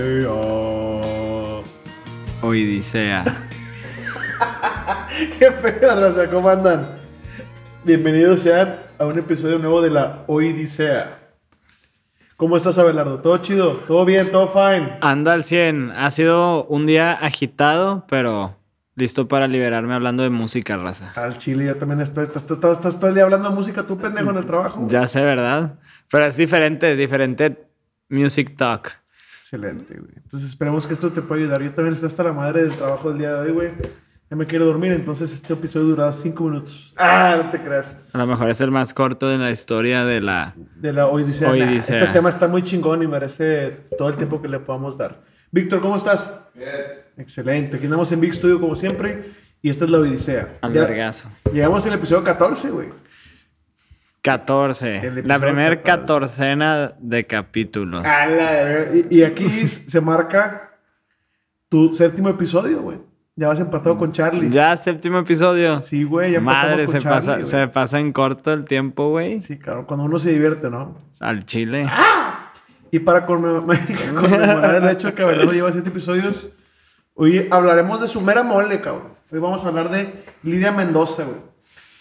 Odisea. Odisea. Qué feo, raza, ¿cómo andan? Bienvenidos sean a un episodio nuevo de la Odisea. ¿Cómo estás, Abelardo? ¿Todo chido? ¿Todo bien? ¿Todo fine? Ando al 100. Ha sido un día agitado, pero listo para liberarme hablando de música, raza. Al chile, yo también estoy, estás, estás- estás todo el día hablando de música, tú pendejo en el trabajo. Ya sé, ¿verdad? Pero es diferente, diferente music talk. Excelente, güey. Entonces esperemos que esto te pueda ayudar. Yo también estoy hasta la madre del trabajo del día de hoy, güey. Ya me quiero dormir, entonces este episodio durará cinco minutos. Ah, no te creas. A lo mejor es el más corto de la historia de la... De la Odisea. Nah, este tema está muy chingón y merece todo el tiempo que le podamos dar. Víctor, ¿cómo estás? Bien. Excelente. Aquí andamos en Big Studio como siempre y esta es la Odisea. Al. Llegamos al episodio 14, güey. 14. El La episodio primer 14. catorcena de capítulos. A la verga. y, y aquí se marca tu séptimo episodio, güey. Ya vas empatado con Charlie. Ya, séptimo episodio. Sí, güey. Ya Madre, con se Charlie, pasa, se pasa en corto el tiempo, güey. Sí, claro. Cuando uno se divierte, ¿no? Al chile. Y para conmem- conmemorar el hecho de que Abelardo lleva siete episodios, hoy hablaremos de su mera mole, cabrón. Hoy vamos a hablar de Lidia Mendoza, güey.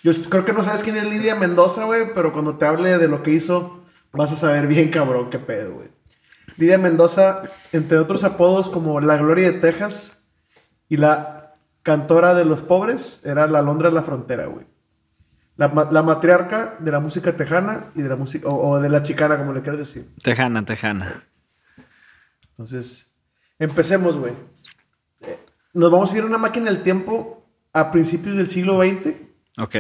Yo creo que no sabes quién es Lidia Mendoza, güey, pero cuando te hable de lo que hizo, vas a saber bien, cabrón, qué pedo, güey. Lidia Mendoza, entre otros apodos como la Gloria de Texas y la cantora de los pobres, era la Londra de la frontera, güey. La, la matriarca de la música tejana y de la música, o, o de la chicana, como le quieras decir. Tejana, tejana. Entonces, empecemos, güey. Eh, Nos vamos a ir en una máquina del tiempo a principios del siglo XX Ok.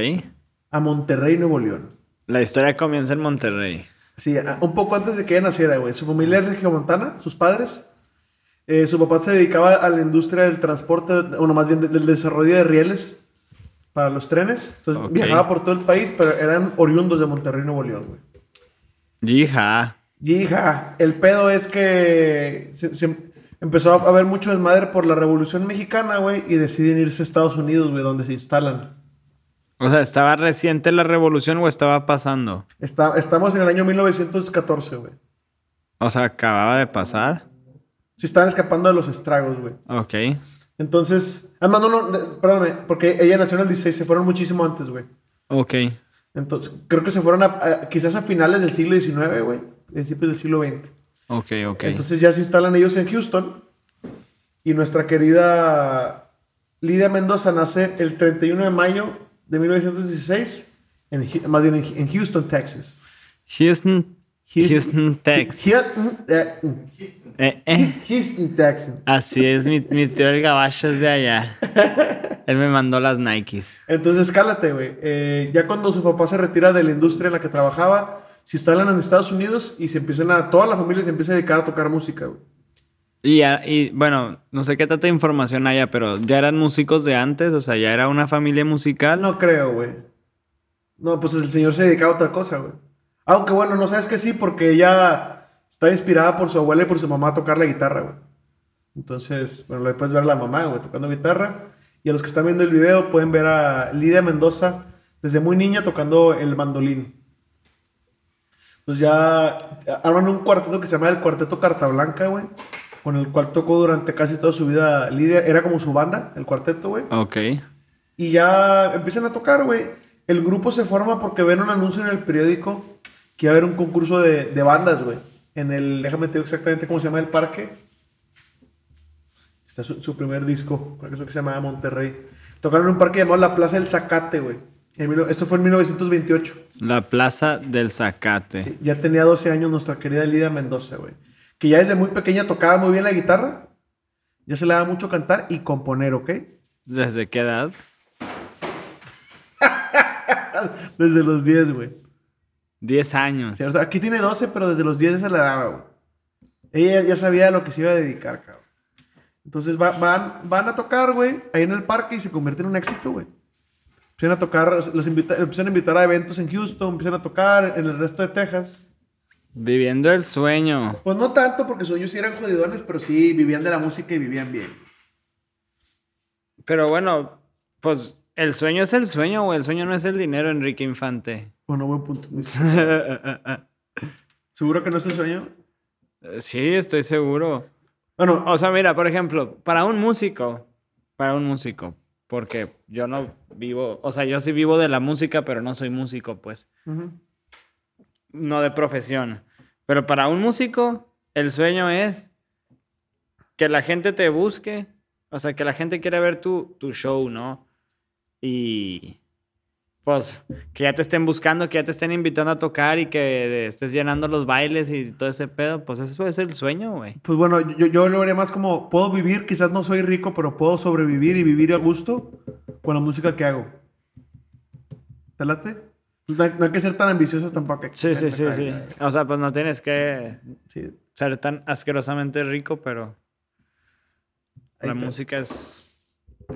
a Monterrey, Nuevo León. La historia comienza en Monterrey. Sí, un poco antes de que ella naciera, güey. Su familia es regiomontana, sus padres. Eh, su papá se dedicaba a la industria del transporte, o no, más bien de- del desarrollo de rieles para los trenes. Entonces viajaba por todo el país, pero eran oriundos de Monterrey, Nuevo León, güey. Hija. Y hija, el pedo es que se, se empezó a haber mucho desmadre por la Revolución Mexicana, güey, y deciden irse a Estados Unidos, güey, donde se instalan. O sea, ¿estaba reciente la revolución o estaba pasando? Está, estamos en el año 1914, güey. O sea, acababa de pasar. Se están escapando de los estragos, güey. Ok. Entonces, además, no, no, perdóname, porque ella nació en el 16, se fueron muchísimo antes, güey. Ok. Entonces, creo que se fueron a, a- quizás a finales del siglo XIX, güey, principios del siglo XX. Ok, ok. Entonces ya se instalan ellos en Houston. Y nuestra querida Lidia Mendoza nace el 31 de mayo de 1916, en, más bien en, en Houston, Texas. Houston, Houston- Houston, Texas. Houston, eh, Eh, eh. Houston, Texas. Así es, mi, mi tío el gabacho es de allá. Él me mandó las Nikes. Entonces, cálate, güey. Eh, ya cuando su papá se retira de la industria en la que trabajaba, se instalan en Estados Unidos y se empiezan a... Toda la familia se empieza a dedicar a tocar música, güey. Y, ya- y bueno, no sé qué tanta información haya, pero ya eran músicos de antes, o sea, ya era una familia musical. No creo, güey. No, pues el señor se dedicaba a otra cosa, güey. Aunque bueno, no sabes que sí, porque ella está inspirada por su abuela y por su mamá a tocar la guitarra, güey. Entonces, bueno, le puedes ver a la mamá, güey, tocando guitarra. Y a los que están viendo el video pueden ver a Lidia Mendoza desde muy niña tocando el mandolín. Pues ya arman un cuarteto que se llama el Cuarteto Carta Blanca, güey. Con el cual tocó durante casi toda su vida Lidia. Era como su banda, el cuarteto, güey. Ok. Y ya empiezan a tocar, güey. El grupo se forma porque ven un anuncio en el periódico que iba a haber un concurso de, de bandas, güey. En el, déjame te digo exactamente cómo se llama el parque. Está su, su primer disco, creo que es lo que se llamaba Monterrey. Tocaron en un parque llamado la Plaza del Zacate, güey. Esto fue en 1928. La Plaza del Zacate. Sí, Ya tenía 12 años nuestra querida Lidia Mendoza, güey. Que ya desde muy pequeña tocaba muy bien la guitarra. Ya se le daba mucho cantar y componer, ¿ok? ¿Desde qué edad? Desde los 10, güey. 10 años. Sí, o sea, aquí tiene 12, pero desde los 10 se la daba, güey. Ella ya sabía a lo que se iba a dedicar, cabrón. Entonces va- van, van a tocar, güey, ahí en el parque y se convierte en un éxito, güey. Empiezan a tocar, los invita- empiezan a invitar a eventos en Houston, empiezan a tocar en el resto de Texas. Viviendo el sueño. Pues no tanto, porque sus ellos sí eran jodidones, pero sí vivían de la música y vivían bien. Pero bueno, pues el sueño es el sueño, güey. El sueño no es el dinero, Enrique Infante. Bueno, buen punto. ¿Seguro que no es el sueño? Eh, Sí, estoy seguro. Bueno, O sea, mira, por ejemplo, para un músico, para un músico, porque yo no vivo, o sea, yo sí vivo de la música, pero no soy músico, pues, no de profesión. Pero para un músico, el sueño es que la gente te busque, o sea, que la gente quiera ver tu, tu show, ¿no? Y pues que ya te estén buscando, que ya te estén invitando a tocar y que estés llenando los bailes y todo ese pedo, pues eso es el sueño, güey. Pues bueno, yo, yo lo haría más como, puedo vivir, quizás no soy rico, pero puedo sobrevivir y vivir a gusto con la música que hago. ¿Te late? No hay, no hay que ser tan ambicioso tampoco. Sí, sí, sí, sí. O sea, pues no tienes que Sí. ser tan asquerosamente rico, pero la música es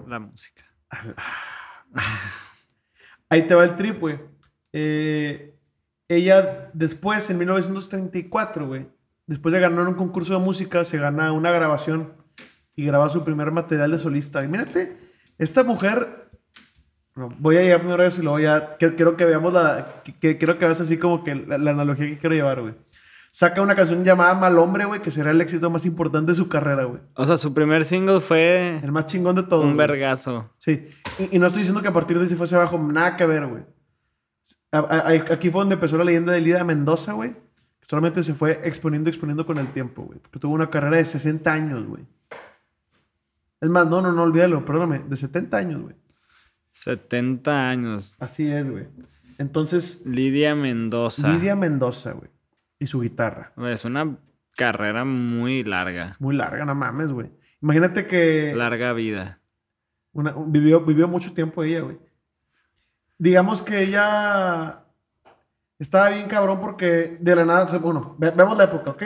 la música. Ahí te va el trip, güey. Eh, ella después, en 1934, güey, después de ganar un concurso de música, se gana una grabación y graba su primer material de solista. Y mírate, esta mujer, voy a llegar primero a eso y luego ya, quiero, quiero que veamos la, que, quiero que veas así como que la, la analogía que quiero llevar, güey. Saca una canción llamada Mal Hombre, güey, que será el éxito más importante de su carrera, güey. O sea, su primer single fue El más chingón de todo. un güey. vergazo. Sí, y, y no estoy diciendo que a partir de ahí se fuese abajo, nada que ver, güey. A- a- a- Aquí fue donde empezó la leyenda de Lida Mendoza, güey. que Solamente se fue exponiendo, exponiendo con el tiempo, güey. Porque tuvo una carrera de 60 años, güey. Es más, no, no, no, olvídalo, perdóname, de 70 años, güey. 70 años. Así es, güey. Entonces, Lidia Mendoza. Lidia Mendoza, güey. Y su guitarra. Es una carrera muy larga. Muy larga, no mames, güey. Imagínate que Larga vida. una- vivió, vivió mucho tiempo ella, güey. Digamos que ella estaba bien cabrón porque de la nada, bueno, ve- vemos la época, ¿ok?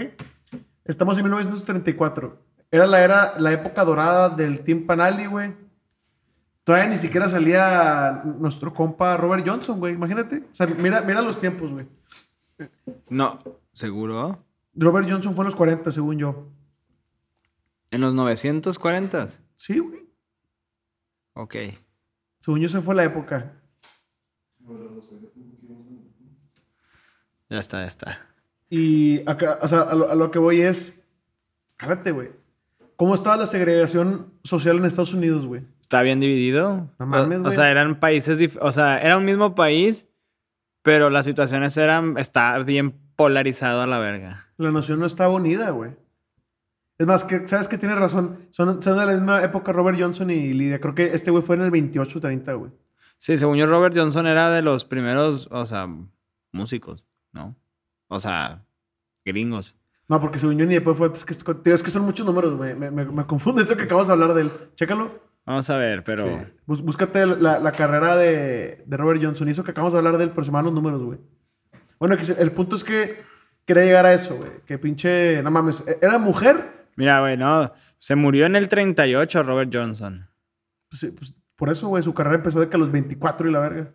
Estamos en 1934. Era la, era la época dorada del Team Panali, güey. Todavía ni siquiera salía nuestro compa Robert Johnson, güey. Imagínate. O sea, mira, mira los tiempos, güey. No, ¿seguro? Robert Johnson fue en los 40, según yo. En los 940. Sí, güey. Ok. Según yo, esa fue la época. Ya está, ya está. Y acá, o sea, a lo, a lo que voy es. Cállate, güey. ¿Cómo estaba la segregación social en Estados Unidos, güey? ¿Está bien dividido? No mames, o, sea, eran países, dif- o sea, era un mismo país, pero las situaciones eran, está bien polarizado a la verga. La nación no estaba unida, güey. Es más, que, ¿sabes que Tienes razón. Son, son de la misma época Robert Johnson y Lidia. Creo que este güey fue en el 28-30, güey. Sí, según yo, Robert Johnson era de los primeros, o sea, músicos, ¿no? O sea, gringos. No, porque según yo ni después fue. Es que, tío, es que son muchos números, güey. Me, me, me confunde eso que acabas de hablar de él. Chécalo. Vamos a ver, pero... Sí. Búscate la, la carrera de, de Robert Johnson. Hizo que acabamos de hablar de él, pero se me van los números, güey. Bueno, el punto es que quería llegar a eso, güey. Que pinche. No mames. e- Era mujer. Mira, güey, no. Se murió en el 38 Robert Johnson. Pues, sí, pues, por eso, güey. Su carrera empezó de que a los 24 y la verga.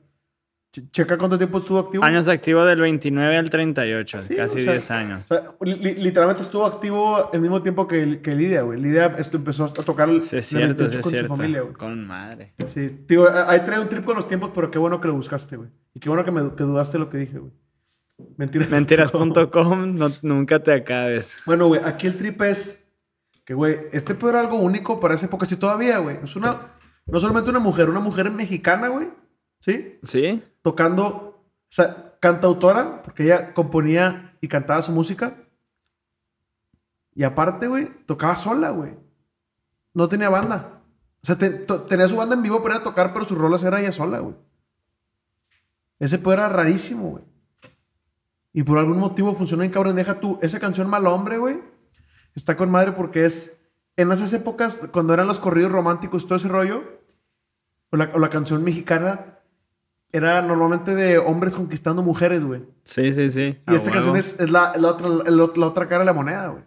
Che- checa cuánto tiempo estuvo activo. Años activos del 29 al 38, Sí, casi o sea, 10 años. O sea, li- li- literalmente estuvo activo el mismo tiempo que, que Lidia, güey. Lidia esto empezó a tocar el, Sí, es cierto, 28 sí, es con cierto. su familia, güey. Con madre. Sí, digo, ahí trae un trip con los tiempos, pero qué bueno que lo buscaste, güey. Y qué bueno que, me, que dudaste lo que dije, güey. Mentiras. Mentiras.com, no, nunca te acabes. Bueno, güey, aquí el trip es que, güey, este pedo era algo único para esa época, sí, todavía, güey. Es una, no solamente una mujer, una mujer mexicana, güey, ¿sí? ¿Sí? Tocando, o sea, cantautora, porque ella componía y cantaba su música. Y aparte, güey, tocaba sola, güey. No tenía banda. O sea, tenía su banda en vivo para tocar, pero sus rolas era ella sola, güey. Ese pedo era rarísimo, güey. Y por algún motivo funcionó en cabrón. Deja tú, esa canción Mal Hombre, güey, está con madre porque es. En esas épocas, cuando eran los corridos románticos y todo ese rollo, o la canción mexicana, era normalmente de hombres conquistando mujeres, güey. Sí, sí, sí. Y esta canción es, es la, la otra, la, la otra cara de la moneda, güey.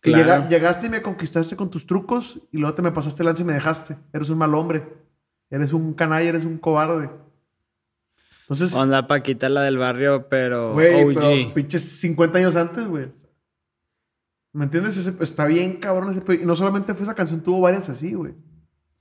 Que Claro. llega- llegaste y me conquistaste con tus trucos y luego te me pasaste el lance y me dejaste. Eres un mal hombre. Eres un canalla, eres un cobarde. Entonces, Onda Paquita, la del barrio, pero güey, OG. pero pinches 50 años antes, güey. ¿Me entiendes? Ese- está bien cabrón ese. Y no solamente fue esa canción, tuvo varias así, güey.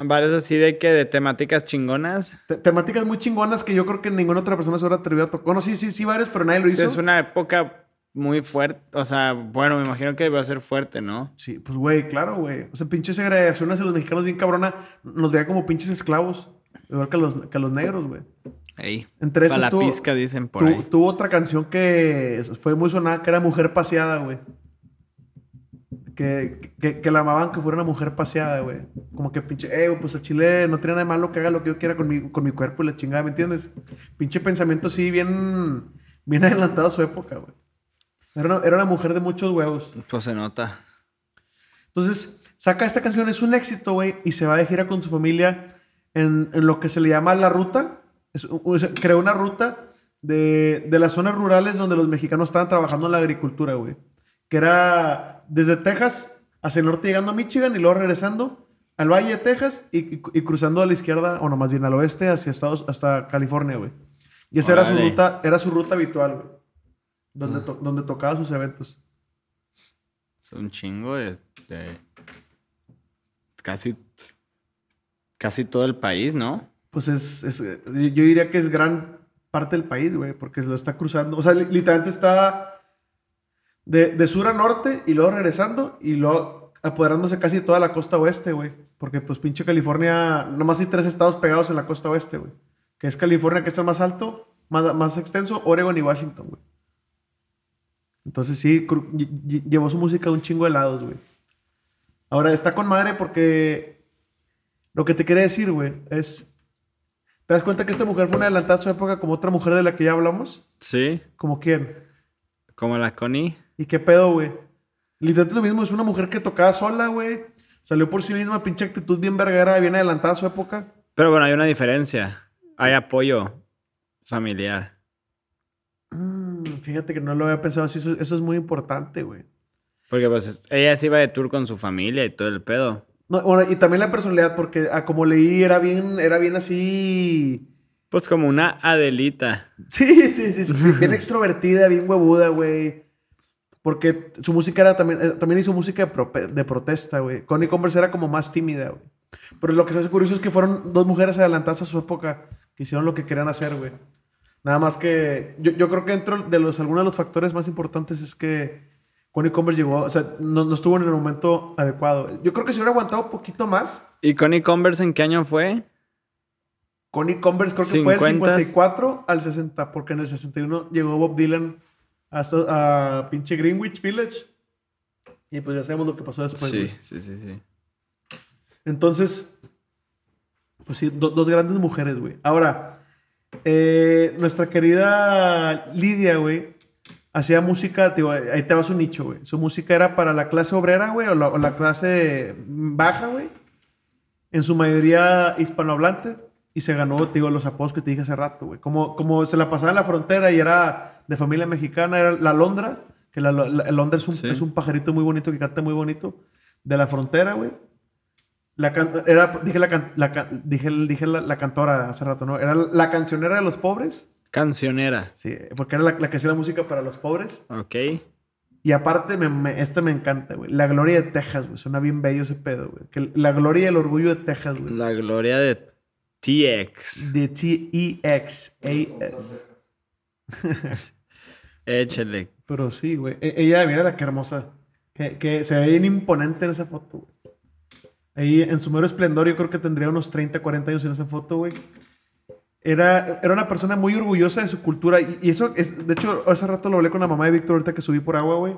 Varios así de que de temáticas chingonas. Te- temáticas muy chingonas que yo creo que ninguna otra persona se hubiera atrevido a tocar. Bueno, sí, sí, sí, varias, pero nadie lo hizo. es una época muy fuerte. O sea, bueno, me imagino que a ser fuerte, ¿no? Sí, pues, güey, claro, güey. O sea, pinche segregación hacia los mexicanos bien cabrona. Nos veía como pinches esclavos. Igual que a los, que los negros, güey. Ahí. Entre Pa' esas la tuvo- pizca, dicen por Tu- ahí. tuvo otra canción que fue muy sonada, que era Mujer Paseada, güey. Que, que, que la amaban que fuera una mujer paseada, güey. Como que pinche, eh, pues a Chile no tiene nada de malo que haga lo que yo quiera con mi, con mi cuerpo y la chingada, ¿me entiendes? Pinche pensamiento así bien, bien adelantado a su época, güey. Era una, era una mujer de muchos huevos. Pues se nota. Entonces, saca esta canción, es un éxito, güey, y se va de gira con su familia en, en lo que se le llama la ruta. Es- creó una ruta de, de las zonas rurales donde los mexicanos estaban trabajando en la agricultura, güey. Que era desde Texas hacia el norte llegando a Michigan y luego regresando al Valle de Texas y, y- y cruzando a la izquierda, o no, más bien al oeste, hacia Estados, hasta California, güey. Y esa era su ruta, era su ruta habitual, güey. Donde, to- donde tocaba sus eventos. Es un chingo de, de- Casi... Casi todo el país, ¿no? pues es, es- yo diría que es gran parte del país, güey, porque se lo está cruzando. O sea, li- literalmente está de, de sur a norte y luego regresando y luego apoderándose casi de toda la costa oeste, güey. Porque pues pinche California, nomás hay tres estados pegados en la costa oeste, güey. Que es California, que está más alto, más, más extenso, Oregon y Washington, güey. Entonces sí, llevó su música a un chingo de lados, güey. Ahora, está con madre porque lo que te quería decir, güey, es... ¿Te das cuenta que esta mujer fue una adelantada a su época como otra mujer de la que ya hablamos? Sí. ¿Como quién? Como la Connie. ¿Y qué pedo, güey? Literalmente lo mismo, es una mujer que tocaba sola, güey. Salió por sí misma, pinche actitud bien verguera, bien adelantada a su época. Pero bueno, hay una diferencia. Hay apoyo familiar. Mm, fíjate que no lo había pensado así, eso, eso es muy importante, güey. Porque pues es- ella se iba de tour con su familia y todo el pedo. No, bueno, y también la personalidad, porque a como leí era bien, era bien así... Pues como una Adelita. Sí, sí, sí, sí, bien extrovertida, bien huevuda, güey. Porque su música era también, eh, también hizo música de, protesta, güey. Connie Converse era como más tímida, güey. Pero lo que se hace curioso es que fueron dos mujeres adelantadas a su época que hicieron lo que querían hacer, güey. Nada más que yo, yo creo que dentro de los, algunos de los factores más importantes es que Connie Converse llegó, o sea, no, no estuvo en el momento adecuado. Yo creo que si hubiera aguantado un poquito más, ¿Y Connie Converse en qué año fue? Connie Converse creo que fue del 50s. 54 al 60, porque en el 61 llegó Bob Dylan hasta a pinche Greenwich Village. Y pues ya sabemos lo que pasó después. sí, sí, sí, sí. Entonces, pues sí, do- dos grandes mujeres, güey. Ahora, eh, nuestra querida Lidia, güey, hacía música, digo, ahí te va su nicho, güey. Su música era para la clase obrera, güey, o o la clase baja, güey. En su mayoría hispanohablante. Y se ganó, te digo, los apodos que te dije hace rato, güey. Como, como se la pasaba en la frontera y era de familia mexicana, era la Londra, que la, la- el Londra es un, Sí. es un pajarito muy bonito que canta muy bonito, de la frontera, güey. La can- era, dije, la, can- la can- dije, dije la, la cantora hace rato, ¿no? Era la cancionera de los pobres. Cancionera. Sí, porque era la, la que hacía la música para los pobres. Ok. Y aparte, me, me- este me encanta, güey. La gloria de Texas, güey. Suena bien bello ese pedo, güey. Que la gloria y el orgullo de Texas, güey. La gloria de TX. De T-E-X-A-S. Échale. Pero sí, güey. E- ella, mira la que hermosa. Que, que se ve bien imponente en esa foto, güey. Ahí en su mero esplendor, yo creo que tendría unos 30, 40 años en esa foto, güey. Era, era una persona muy orgullosa de su cultura. Y, y eso, es, de hecho, hace rato lo hablé con la mamá de Víctor ahorita que subí por agua, güey.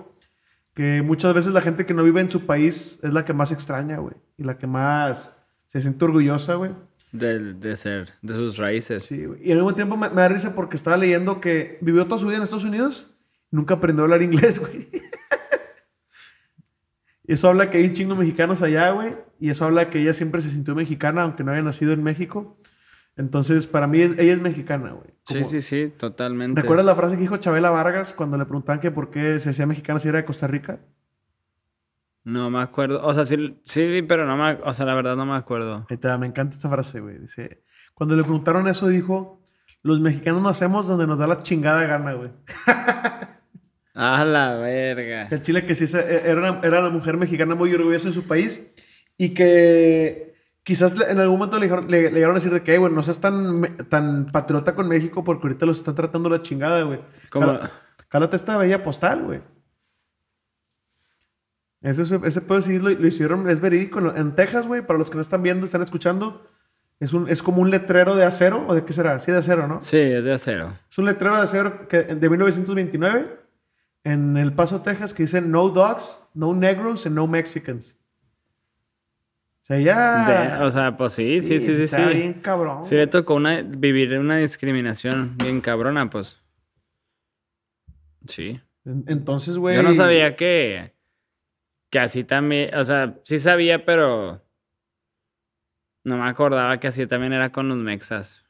Que muchas veces la gente que no vive en su país es la que más extraña, güey. Y la que más se siente orgullosa, güey. Del- de ser, de sus raíces. Sí, güey. Y al mismo tiempo me, me da risa porque estaba leyendo que vivió toda su vida en Estados Unidos, nunca aprendió a hablar inglés, güey. y eso habla que hay un chingo de mexicanos allá, güey. Y eso habla que ella siempre se sintió mexicana, aunque no haya nacido en México. Entonces, para mí, ella es mexicana, güey. Sí, sí, sí, totalmente. ¿Recuerdas la frase que dijo Chabela Vargas cuando le preguntaban que por qué se hacía mexicana si era de Costa Rica? No me acuerdo. O sea, sí, sí, pero no me... O sea, la verdad no me acuerdo. Va, me encanta esta frase, güey. Dice, cuando le preguntaron eso, dijo, los mexicanos nacemos donde nos da la chingada gana, güey. ¡A la verga! El Chile que sí se- era una, era una mujer mexicana muy orgullosa de su país y que quizás en algún momento le, le- le llegaron a decir de que, "Ey, güey, no seas tan, tan patriota con México porque ahorita los están tratando la chingada, güey. Cálate esta bella postal, güey. Ese, ese, puedo decir, lo, lo hicieron, es verídico. En, Texas, güey, para los que no están viendo, están escuchando, es, un, es como un letrero de acero, ¿o de qué será? Sí, de acero, ¿no? Sí, es de acero. Es un letrero de acero que, de 1929 en El Paso, Texas, que dice No dogs, no negros and no Mexicans. O sea, ya. De- o sea, pues sí, sí, sí, sí, sí. bien cabrón. Sí le tocó una, vivir una discriminación bien cabrona, pues. Sí. En- Entonces, güey. Yo no sabía que, que así también, o sea, sí sabía, pero no me acordaba que así también era con los mexas.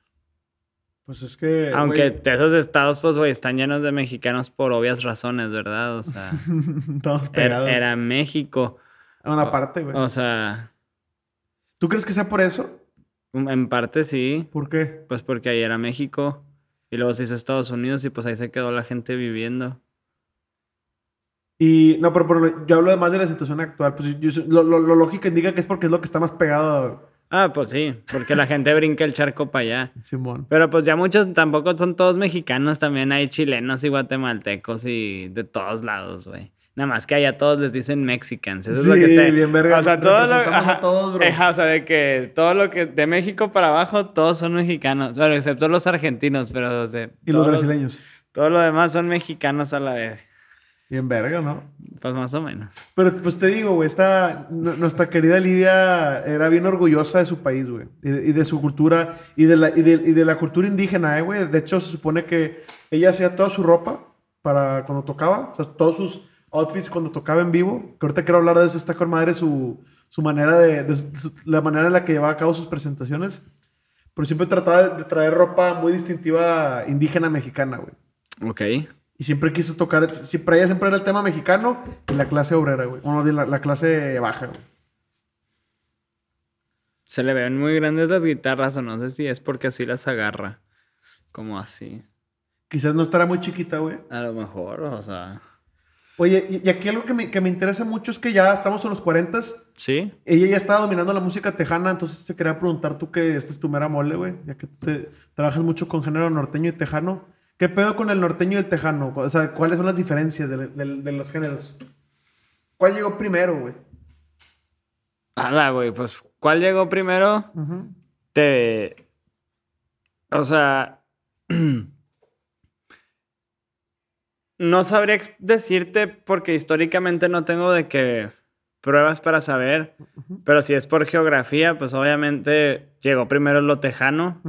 Pues es que. Aunque esos estados, pues, güey, están llenos de mexicanos por obvias razones, ¿verdad? O sea, Estamos era, pegados. era México. A una parte, güey. O sea, ¿Tú crees que sea por eso? en parte sí, ¿Por qué? pues porque ahí era México. Y luego se hizo Estados Unidos y pues ahí se quedó la gente viviendo. Y. No, pero, pero yo hablo además de la situación actual. Pues yo- lo, lo, lo lógico indica que es porque es lo que está más pegado Ah, pues sí, porque la gente brinca el charco para allá. Simón. Pero pues ya muchos tampoco son todos mexicanos, también hay chilenos y guatemaltecos y de todos lados, güey. Nada más que allá todos les dicen Mexicans. Eso es lo que Sí, está. bien verga, O sea, todo lo, representamos a ajá, todos, bro. ajá, o sea, de que todo lo que de México para abajo todos son mexicanos, bueno, excepto los argentinos, pero de Y los brasileños. todo lo demás son mexicanos a la vez. Bien verga, ¿no? Pues más o menos. Pero pues te digo, güey, esta, nuestra querida Lidia era bien orgullosa de su país, güey. Y, de- y de su cultura, y de, la, y, de, y de la cultura indígena, eh, güey. De hecho, se supone que ella hacía toda su ropa para cuando tocaba, o sea, todos sus outfits cuando tocaba en vivo. Que ahorita quiero hablar de eso, está con madre su, su manera de, de su- la manera en la que llevaba a cabo sus presentaciones. Pero siempre trataba de traer ropa muy distintiva indígena mexicana, güey. Ok. Y siempre quiso tocar, siempre ella siempre era el tema mexicano y la clase obrera, güey. O más bien la, la clase baja, güey. Se le ven muy grandes las guitarras o no sé si es porque así las agarra. Como así. Quizás no estará muy chiquita, güey. A lo mejor, o sea. Oye, y, y aquí algo que me, que me interesa mucho es que ya estamos en los 40 Sí. Ella ya estaba dominando la música tejana, entonces te quería preguntar tú que esta es tu mera mole, güey. Ya que te trabajas mucho con género norteño y tejano. ¿Qué pedo con el norteño y el tejano? O sea, ¿cuáles son las diferencias de, de- de los géneros? ¿Cuál llegó primero, güey? Hala, güey, pues, ¿cuál llegó primero? Te. O sea. no sabría decirte porque históricamente no tengo de que pruebas para saber. Pero si es por geografía, pues obviamente llegó primero lo tejano.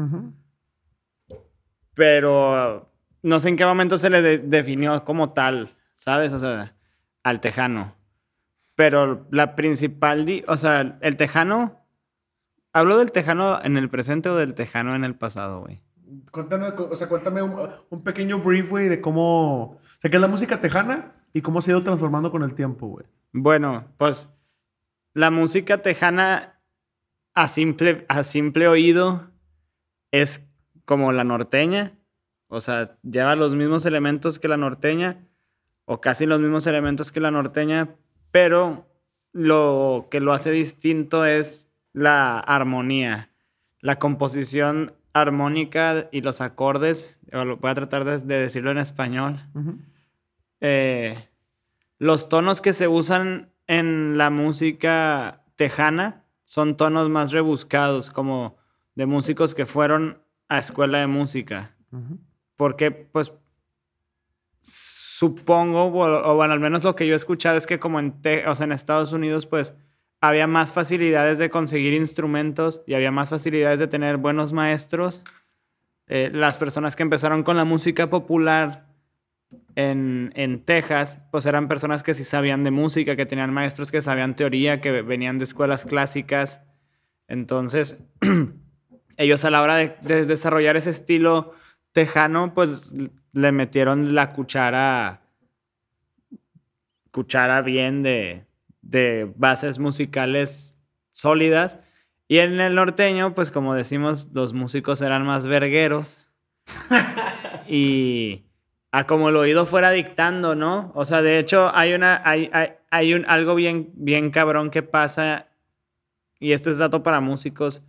Pero no sé en qué momento se le de- definió como tal, ¿sabes? O sea, al tejano. Pero la principal, o sea, el tejano, ¿hablo del tejano en el presente o del tejano en el pasado, güey? Cuéntame, o sea, cuéntame un, un pequeño brief, güey, de cómo... O sea, qué es la música tejana y cómo se ha ido transformando con el tiempo, güey. Bueno, pues la música tejana a simple, a simple oído es como la norteña. O sea, lleva los mismos elementos que la norteña o casi los mismos elementos que la norteña, pero lo que lo hace distinto es la armonía, la composición armónica y los acordes. Voy a tratar de- de decirlo en español eh, los tonos que se usan en la música tejana son tonos más rebuscados, como de músicos que fueron a escuela de música. Ujú. Porque, pues, supongo, o, bueno, al menos lo que yo he escuchado es que como en, Te- o sea, en Estados Unidos, pues, había más facilidades de conseguir instrumentos y había más facilidades de tener buenos maestros. Eh, las personas que empezaron con la música popular en, en Texas, pues eran personas que sí sabían de música, que tenían maestros que sabían teoría, que venían de escuelas clásicas. Entonces, ellos a la hora de desarrollar ese estilo tejano, pues le metieron la cuchara, cuchara bien de, de bases musicales sólidas. Y en el norteño, pues como decimos, los músicos eran más vergueros. y a como el oído fuera dictando, ¿no? O sea, de hecho, hay una, hay, hay, hay un, algo bien, bien cabrón que pasa, y esto es dato para músicos,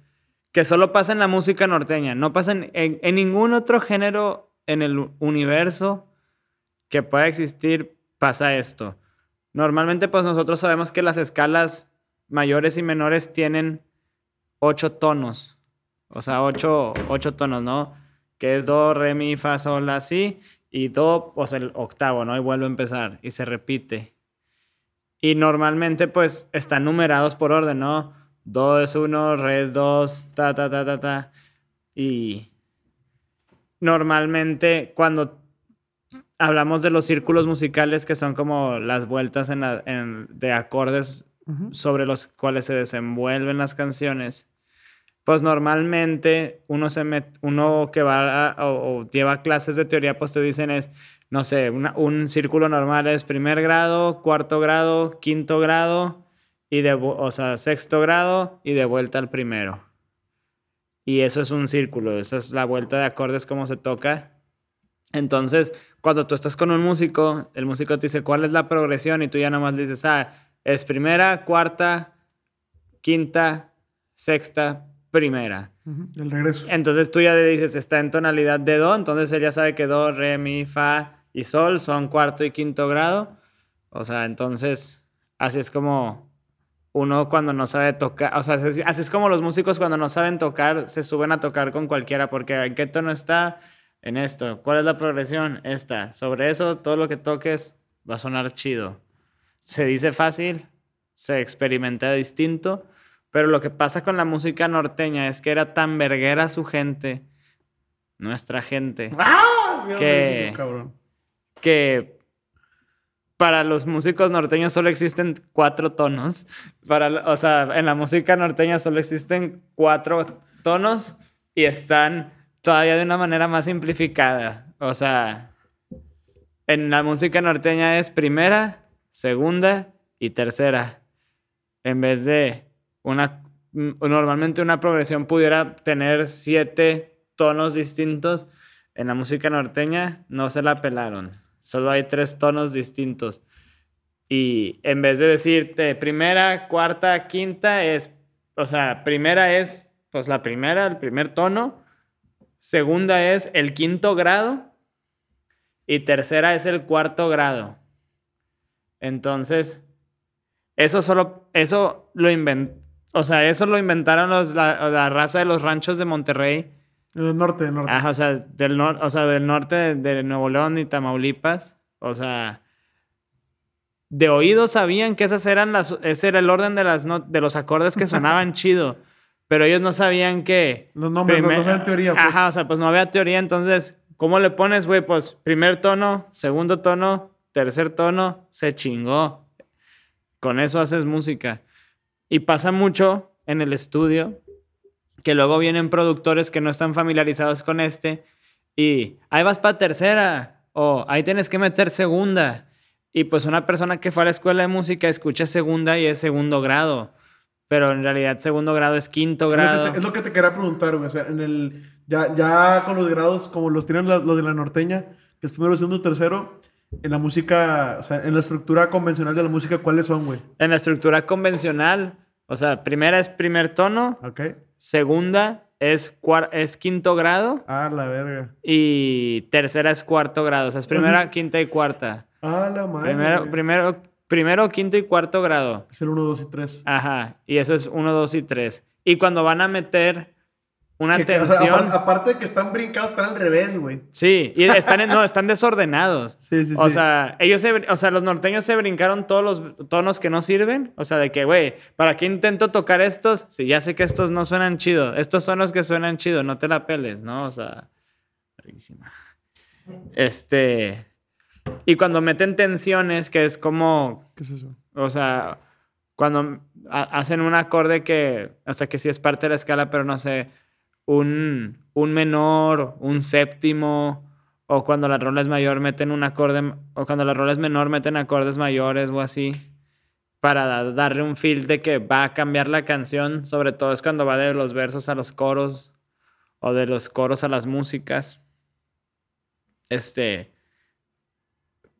que solo pasa en la música norteña, no pasa en, en- ningún otro género en el universo, que pueda existir, pasa esto. Normalmente, pues nosotros sabemos que las escalas mayores y menores tienen ocho tonos. O sea, ocho, ocho tonos, ¿no? Que es do, re, mi, fa, sol, la, si. Y do, pues el octavo, ¿no? Y vuelve a empezar. Y se repite. Y normalmente, pues, están numerados por orden, ¿no? Do es uno, re es dos, ta, ta, ta, ta, ta. Y normalmente cuando hablamos de los círculos musicales, que son como las vueltas en la- en- de acordes Ujú. sobre los cuales se desenvuelven las canciones, pues normalmente uno, se met- uno que va a- o, o lleva clases de teoría, pues te dicen es, no sé, una- un círculo normal es primer grado, cuarto grado, quinto grado, y de, o sea, sexto grado y de vuelta al primero. Y eso es un círculo, esa es la vuelta de acordes como se toca. Entonces, cuando tú estás con un músico, el músico te dice cuál es la progresión y tú ya nomás le dices, ah, es primera, cuarta, quinta, sexta, primera. El regreso. Entonces tú ya le dices, está en tonalidad de do, entonces él ya sabe que do, re, mi, fa y sol son cuarto y quinto grado. O sea, entonces así es como uno cuando no sabe tocar, o sea, así es como los músicos cuando no saben tocar se suben a tocar con cualquiera porque ¿en qué tono está? En esto. ¿Cuál es la progresión? Esta. Sobre eso, todo lo que toques va a sonar chido. Se dice fácil, se experimenta distinto, pero lo que pasa con la música norteña es que era tan verguera su gente, nuestra gente, ¡Ah! Que- que para los músicos norteños solo existen cuatro tonos. Para, o sea, en la música norteña solo existen cuatro tonos y están todavía de una manera más simplificada. O sea, en la música norteña es primera, segunda y tercera. En vez de una... Normalmente una progresión pudiera tener siete tonos distintos. En la música norteña no se la pelaron. Solo hay tres tonos distintos. Y en vez de decirte primera, cuarta, quinta, es, o sea, primera es pues la primera, el primer tono. Segunda es el quinto grado. Y tercera es el cuarto grado. Entonces, eso solo, eso lo o sea, eso lo inventaron los, la, la raza de los ranchos de Monterrey. El norte, el norte. Ajá, o sea, del, nor- o sea, del norte de, de Nuevo León y Tamaulipas. O sea, de oído sabían que esas eran las, ese era el orden de, las no- de los acordes que sonaban chido. Pero ellos no sabían que... Los nombres, no- no primer- saben teoría, pues. Ajá, o sea, pues no había teoría. Entonces, ¿cómo le pones, güey? Pues primer tono, segundo tono, tercer tono, se chingó. Con eso haces música. Y pasa mucho en el estudio que luego vienen productores que no están familiarizados con este y ahí vas para tercera o ahí tienes que meter segunda. Y pues una persona que fue a la escuela de música escucha segunda y es segundo grado. Pero en realidad segundo grado es quinto Es lo que grado. te- Es lo que te quería preguntar, güey. O sea, en el. Ya, ya con los grados, como los tienen la- los de la norteña, que es primero, segundo, tercero, en la música, o sea, en la estructura convencional de la música, ¿cuáles son, güey? En la estructura convencional, o sea, primera es primer tono, ¿Ok? Segunda es, es quinto grado Ah, la verga. y tercera es cuarto grado. O sea, es primera, quinta y cuarta. Ah, la madre. Primero, primero, primero, quinto y cuarto grado. Es el 1, 2 y 3. Ajá. Y eso es uno, dos y tres. Y cuando van a meter una Que- que, o tensión. sea, aparte de que están brincados, están al revés, güey. Sí, y están en- no, están desordenados. Sí, sí, O sí. sea, ellos se, o sea, los norteños se brincaron todos los tonos que no sirven. O sea, de que, güey, ¿para qué intento tocar estos? Si ya sé que estos no suenan chido. Estos son los que suenan chido, no te la peles, ¿no? O sea, verguísima. Este. Y cuando meten tensiones, que es como ¿Qué es eso? o sea, cuando ha- hacen un acorde que, o sea, que sí es parte de la escala, pero no sé, un, un menor, un séptimo, o cuando la rola es mayor meten un acorde, o cuando la rola es menor meten acordes mayores o así, para da- darle un feel de que va a cambiar la canción, sobre todo es cuando va de los versos a los coros, o de los coros a las músicas. Este,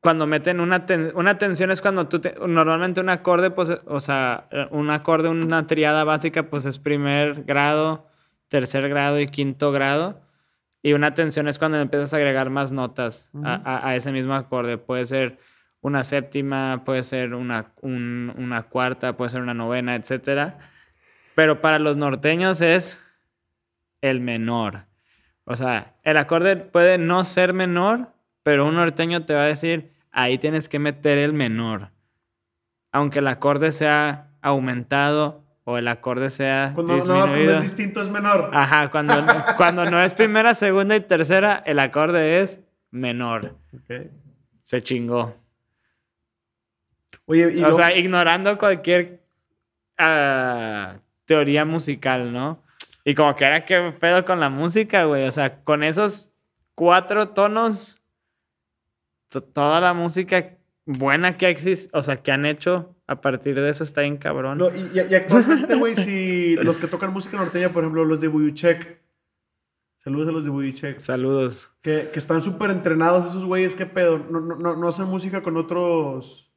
cuando meten una, una tensión es cuando tú, te- normalmente un acorde, pues, o sea, un acorde, una triada básica, pues es primer grado, tercer grado y quinto grado. Y una tensión es cuando empiezas a agregar más notas a, a- a ese mismo acorde. Puede ser una séptima, puede ser una, un- una cuarta, puede ser una novena, etcétera. Pero para los norteños es el menor. O sea, el acorde puede no ser menor, pero un norteño te va a decir, ahí tienes que meter el menor. Aunque el acorde sea aumentado o el acorde sea Cuando no, cuando es distinto es menor. Ajá, cuando, cuando no es primera, segunda y tercera, el acorde es menor. Ok. Se chingó. Oye, y o lo- sea, ignorando cualquier ah, teoría musical, ¿no? Y como que era que pedo con la música, güey. O sea, con esos cuatro tonos, to- toda la música buena que existe, o sea, que han hecho a partir de eso está bien cabrón. No, y, actualmente, güey, si los que tocan música norteña, por ejemplo, los de Buyuchek. Saludos a los de Buyuchek. Saludos. Que, que están súper entrenados esos güeyes, ¿qué pedo? No, no, no, no hacen música con otros...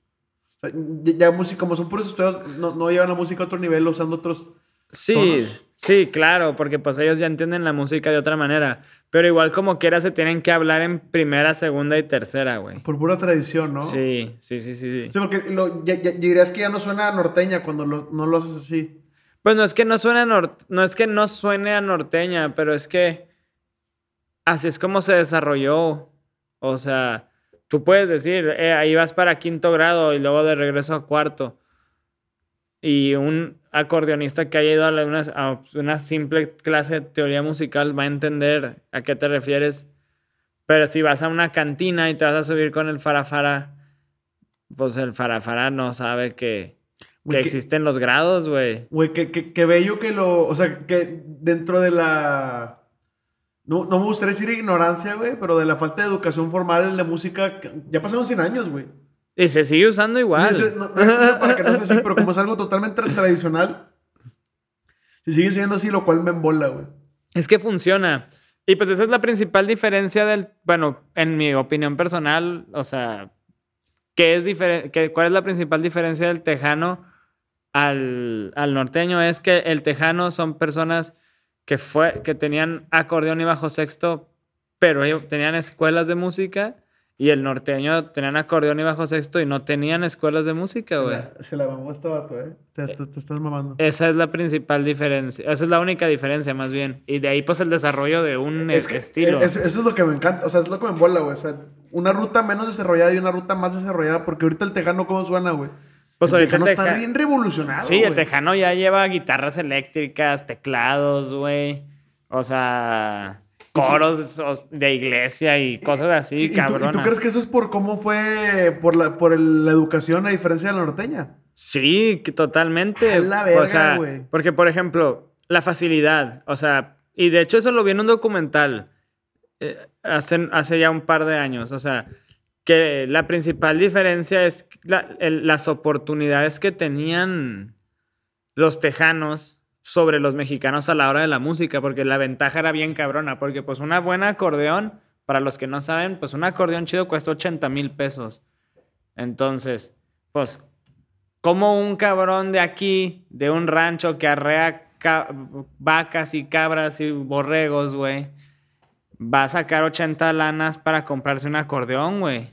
o sea, ya, música, como son puros estudios, no, no llevan la música a otro nivel usando otros... Sí, tonos. sí, claro, porque pues ellos ya entienden la música de otra manera. Pero igual como quiera se tienen que hablar en primera, segunda y tercera, güey. Por pura tradición, ¿no? Sí, sí, sí, sí, sí. Sí, porque lo- ya, ya- dirías que ya no suena norteña cuando lo- no lo haces así. Pues no es que no suene a nor- no es que no suene a norteña, pero es que así es como se desarrolló. O sea, tú puedes decir, eh, ahí vas para quinto grado y luego de regreso a cuarto. Y un acordeonista que haya ido a, una, a una simple clase de teoría musical va a entender a qué te refieres. Pero si vas a una cantina y te vas a subir con el farafara, pues el farafara no sabe que, que que- existen los grados, güey. Güey, qué, qué- qué bello que lo... O sea, que dentro de la... No, no me gustaría decir ignorancia, güey, pero de la falta de educación formal en la música, que- ya pasaron 100 años, güey. Y se sigue usando igual. Sí, no, no para que no sea así, pero como es algo totalmente tra- tradicional, se sigue siendo así, lo cual me embola, güey. Es que funciona. Y pues esa es la principal diferencia del, bueno, en mi opinión personal, o sea, ¿qué es diferente? ¿Cuál es la principal diferencia del tejano al, al norteño? Es que el tejano son personas que, fue, que tenían acordeón y bajo sexto, pero ellos tenían escuelas de música, y el norteño tenían acordeón y bajo sexto y no tenían escuelas de música, güey. Se la- mamó este vato, ¿eh? Te, te- te estás mamando. Esa es la principal diferencia. Esa es la única diferencia, más bien. Y de ahí, pues, el desarrollo de un Es que, estilo. es- eso es lo que me encanta, o sea, es lo que me embola, güey. O sea, una ruta menos desarrollada y una ruta más desarrollada, porque ahorita el tejano, ¿cómo suena, güey? Pues el ahorita tejano el está teja- bien revolucionado. Sí, el tejano ya lleva guitarras eléctricas, teclados, güey. O sea, coros de iglesia y cosas así, ¿Y, y tú, cabrón. crees que eso es por cómo fue, por la, por el- la educación a diferencia de la norteña? Sí, que totalmente. A la verga, o sea, güey. porque, por ejemplo, la facilidad. O sea, y de hecho eso lo vi en un documental eh, hace, hace ya un par de años. O sea, que la principal diferencia es la- el- las oportunidades que tenían los tejanos sobre los mexicanos a la hora de la música, porque la ventaja era bien cabrona, porque pues una buena acordeón, para los que no saben, pues un acordeón chido cuesta 80 mil pesos. Entonces, pues, como un cabrón de aquí, de un rancho que arrea ca- vacas y cabras y borregos, güey, va a sacar 80 lanas para comprarse un acordeón, güey?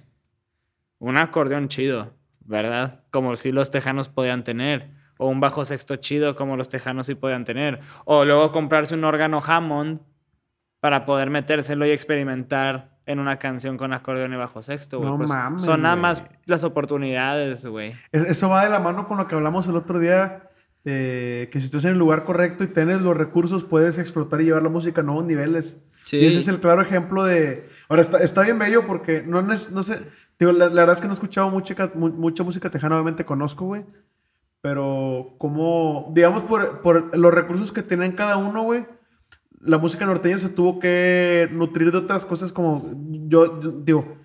Un acordeón chido, ¿verdad? Como si los tejanos podían tener. O un bajo sexto chido como los tejanos sí podían tener. O luego comprarse un órgano Hammond para poder metérselo y experimentar en una canción con acordeón y bajo sexto, güey. No Pues, mames, son nada más las oportunidades, güey. Es- eso va de la mano con lo que hablamos el otro día, eh, que si estás en el lugar correcto y tienes los recursos, puedes explotar y llevar la música a nuevos niveles. Sí. Y ese es el claro ejemplo de... Ahora, está, está bien bello porque no, es- no sé... Digo, la, la verdad es que no he escuchado mucha, mucha música tejana, obviamente conozco, güey. Pero como, digamos, por, por los recursos que tienen cada uno, güey, la música norteña se tuvo que nutrir de otras cosas como... Yo, yo digo,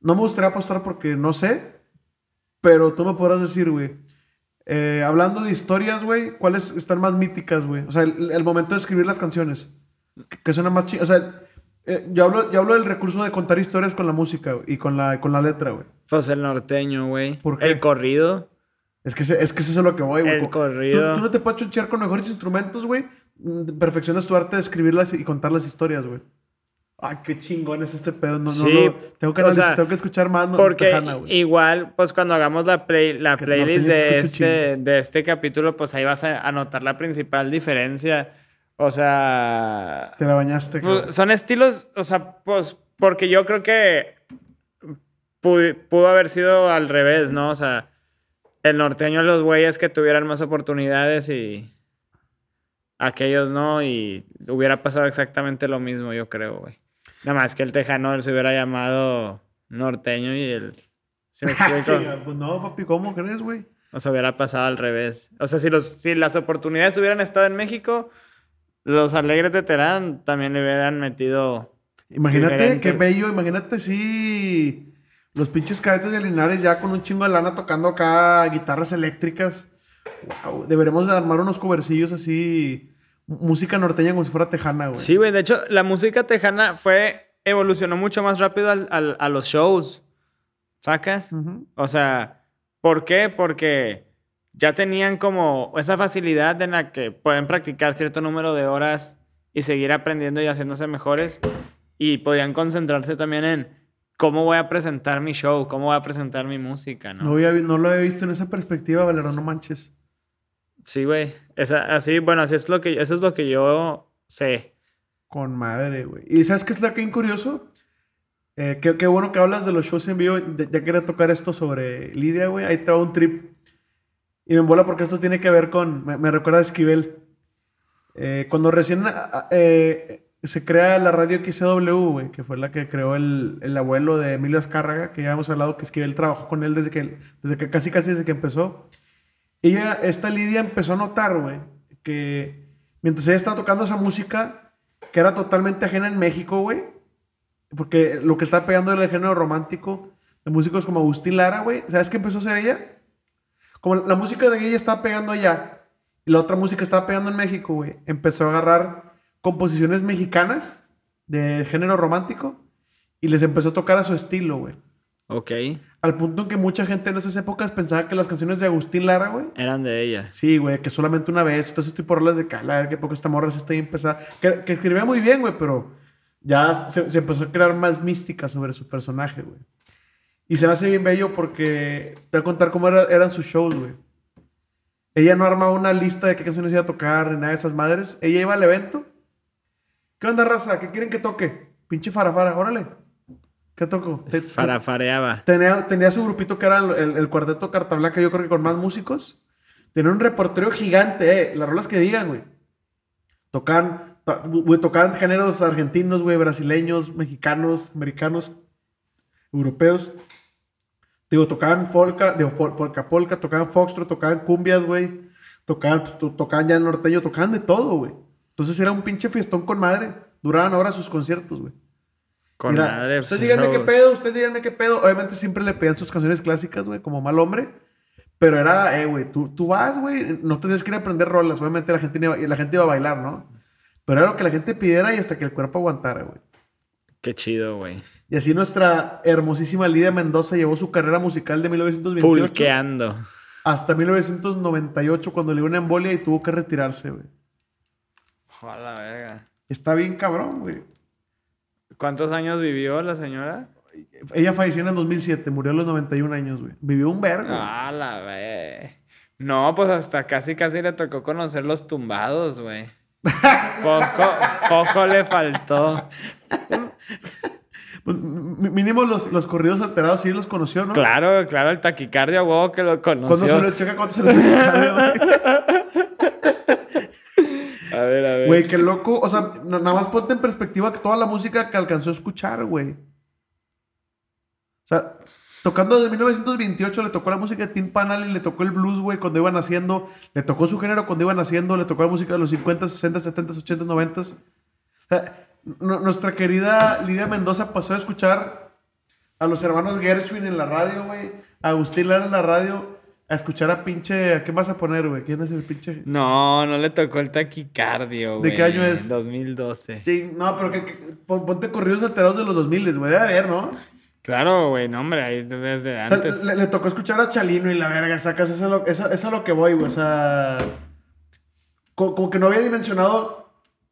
no me gustaría apostar porque no sé, pero tú me podrás decir, güey. eh, hablando de historias, güey, ¿cuáles están más míticas, güey? O sea, el, el momento de escribir las canciones. Que, que suena más chido. O sea, eh, yo, hablo, yo hablo del recurso de contar historias con la música y con la, con la letra, güey. Pues el norteño, güey. ¿Por qué? El corrido. Es que, es que eso es a lo que voy, güey. El corrido. Tú, tú no te puedes chunchear con mejores instrumentos, güey. Mm, Perfeccionas tu arte de escribirlas y contar las historias, güey. Ay, qué chingón es este pedo. No, Sí, no, no. Tengo que, o analizar- sea, tengo que escuchar más no, Porque Tejana, igual, pues cuando hagamos la, play, la playlist se de este, de este capítulo, pues ahí vas a, a notar la principal diferencia. O sea, Te la bañaste, pues, son estilos, o sea, pues porque yo creo que pu- pudo haber sido al revés, ¿no? O sea, el norteño los güeyes que tuvieran más oportunidades y aquellos no, y hubiera pasado exactamente lo mismo, yo creo, güey. Nada más que el tejano se hubiera llamado norteño y el... ¿Sí me explico? Pues no, papi, ¿cómo crees, güey? O sea, hubiera pasado al revés. O sea, si, los, si las oportunidades hubieran estado en México, los alegres de Terán también le hubieran metido... Imagínate qué bello, imagínate si los pinches cadetes de Linares ya con un chingo de lana tocando acá guitarras eléctricas. Wow, deberemos de armar unos covercillos así, música norteña como si fuera tejana, güey. Sí, güey. De hecho, la música tejana fue... Evolucionó mucho más rápido al- al- a los shows. ¿Sacas? O sea, ¿por qué? Porque ya tenían como esa facilidad en la que pueden practicar cierto número de horas y seguir aprendiendo y haciéndose mejores. Y podían concentrarse también en cómo voy a presentar mi show, cómo voy a presentar mi música, ¿no? No, había no lo había visto en esa perspectiva, Valero, no manches. Sí, güey. Así, bueno, así es lo que, eso es lo que yo sé. Con madre, güey. ¿Y sabes qué es lo que es curioso? Eh, qué, qué bueno que hablas de los shows en vivo. Ya, ya quería tocar esto sobre Lidia, güey. Ahí te va un trip. Y me embola porque esto tiene que ver con... Me, me recuerda a Esquivel. Eh, cuando recién eh, se crea la radio XCW, güey, que fue la que creó el, el abuelo de Emilio Azcárraga, que ya hemos hablado que Esquivel trabajó con él desde que, desde que casi casi desde que empezó. Ella, esta Lidia empezó a notar, güey, que mientras ella estaba tocando esa música, que era totalmente ajena en México, güey, porque lo que estaba pegando era el género romántico de músicos como Agustín Lara, güey, ¿sabes qué empezó a hacer ella? Como la música de ella estaba pegando allá y la otra música estaba pegando en México, güey, empezó a agarrar composiciones mexicanas de género romántico y les empezó a tocar a su estilo, güey. Ok. Al punto en que mucha gente en esas épocas pensaba que las canciones de Agustín Lara, güey, Eran de ella. Sí, güey, que solamente una vez, todo ese tipo de rolas de cala, qué poco esta morra se está bien pesada. Que, que escribía muy bien, güey, pero ya se, se empezó a crear más mística sobre su personaje, güey. Y se me hace bien bello porque te voy a contar cómo era- eran sus shows, güey. Ella no armaba una lista de qué canciones iba a tocar ni nada de esas madres. Ella iba al evento. ¿Qué onda, raza? ¿Qué quieren que toque? Pinche farafara, órale. ¿Qué toco? Te- Farafareaba. Tenía, tenía su grupito que era el, cuarteto Carta Blanca, yo creo que con más músicos. Tenía un reportero gigante, eh. Las rolas que digan, güey. Tocaban, to- güey, tocaban géneros argentinos, güey, brasileños, mexicanos, americanos, europeos. Digo, tocaban folka, digo, fol- folka polka, tocaban foxtrot, tocaban cumbias, güey. Tocaban, to- tocaban ya norteño, tocaban de todo, güey. Entonces era un pinche fiestón con madre. Duraban horas sus conciertos, güey. Con Mira, madre. Ustedes pues, díganme qué pedo, ustedes díganme qué pedo. Obviamente siempre le pedían sus canciones clásicas, güey, como mal hombre. Pero era, eh, güey, tú, tú vas, güey, no tenías que ir a aprender rolas. Obviamente la gente, iba, la gente iba a bailar, ¿no? Pero era lo que la gente pidiera y hasta que el cuerpo aguantara, güey. Qué chido, güey. Y así nuestra hermosísima Lidia Mendoza llevó su carrera musical de 1928 Pulqueando. hasta 1998 cuando le dio una embolia y tuvo que retirarse, güey. Joder, verga. Está bien cabrón, güey. ¿Cuántos años vivió la señora? Ella falleció en el 2007, murió a los 91 años, güey. Vivió un vergo. Ah, la ve. No, pues hasta casi casi le tocó conocer los tumbados, güey. Poco, poco le faltó. Pues, mínimo los, los corridos alterados sí los conoció, ¿no? Claro, claro, el taquicardio, huevo, que lo ¿Cuándo conoció. se lo checa? ¿Cuánto se lo checa? A ver, a ver. Güey, qué loco. O sea, na- nada más ponte en perspectiva que toda la música que alcanzó a escuchar, güey. O sea, tocando desde 1928 le tocó la música de Tim Panal y le tocó el blues, güey, cuando iban haciendo. Le tocó su género cuando iban haciendo. Le tocó la música de los 50, 60, 70, 80, 90. O sea, nuestra querida Lidia Mendoza pasó a escuchar a los hermanos Gershwin en la radio, güey. A Agustín Lara en la radio. A escuchar a pinche. ¿A qué vas a poner, güey? ¿Quién es el pinche? No, no le tocó el taquicardio, ¿De güey. qué año es? 2012. Sí, no, pero que, que- pon- ponte corridos alterados de los 2000, güey. Debe haber, ¿no? Claro, güey, no, hombre, ahí desde O sea, antes. le, le tocó escuchar a Chalino y la verga, sacas, eso es a lo, eso- eso es lo que voy, güey. O sea, co- como, que no había dimensionado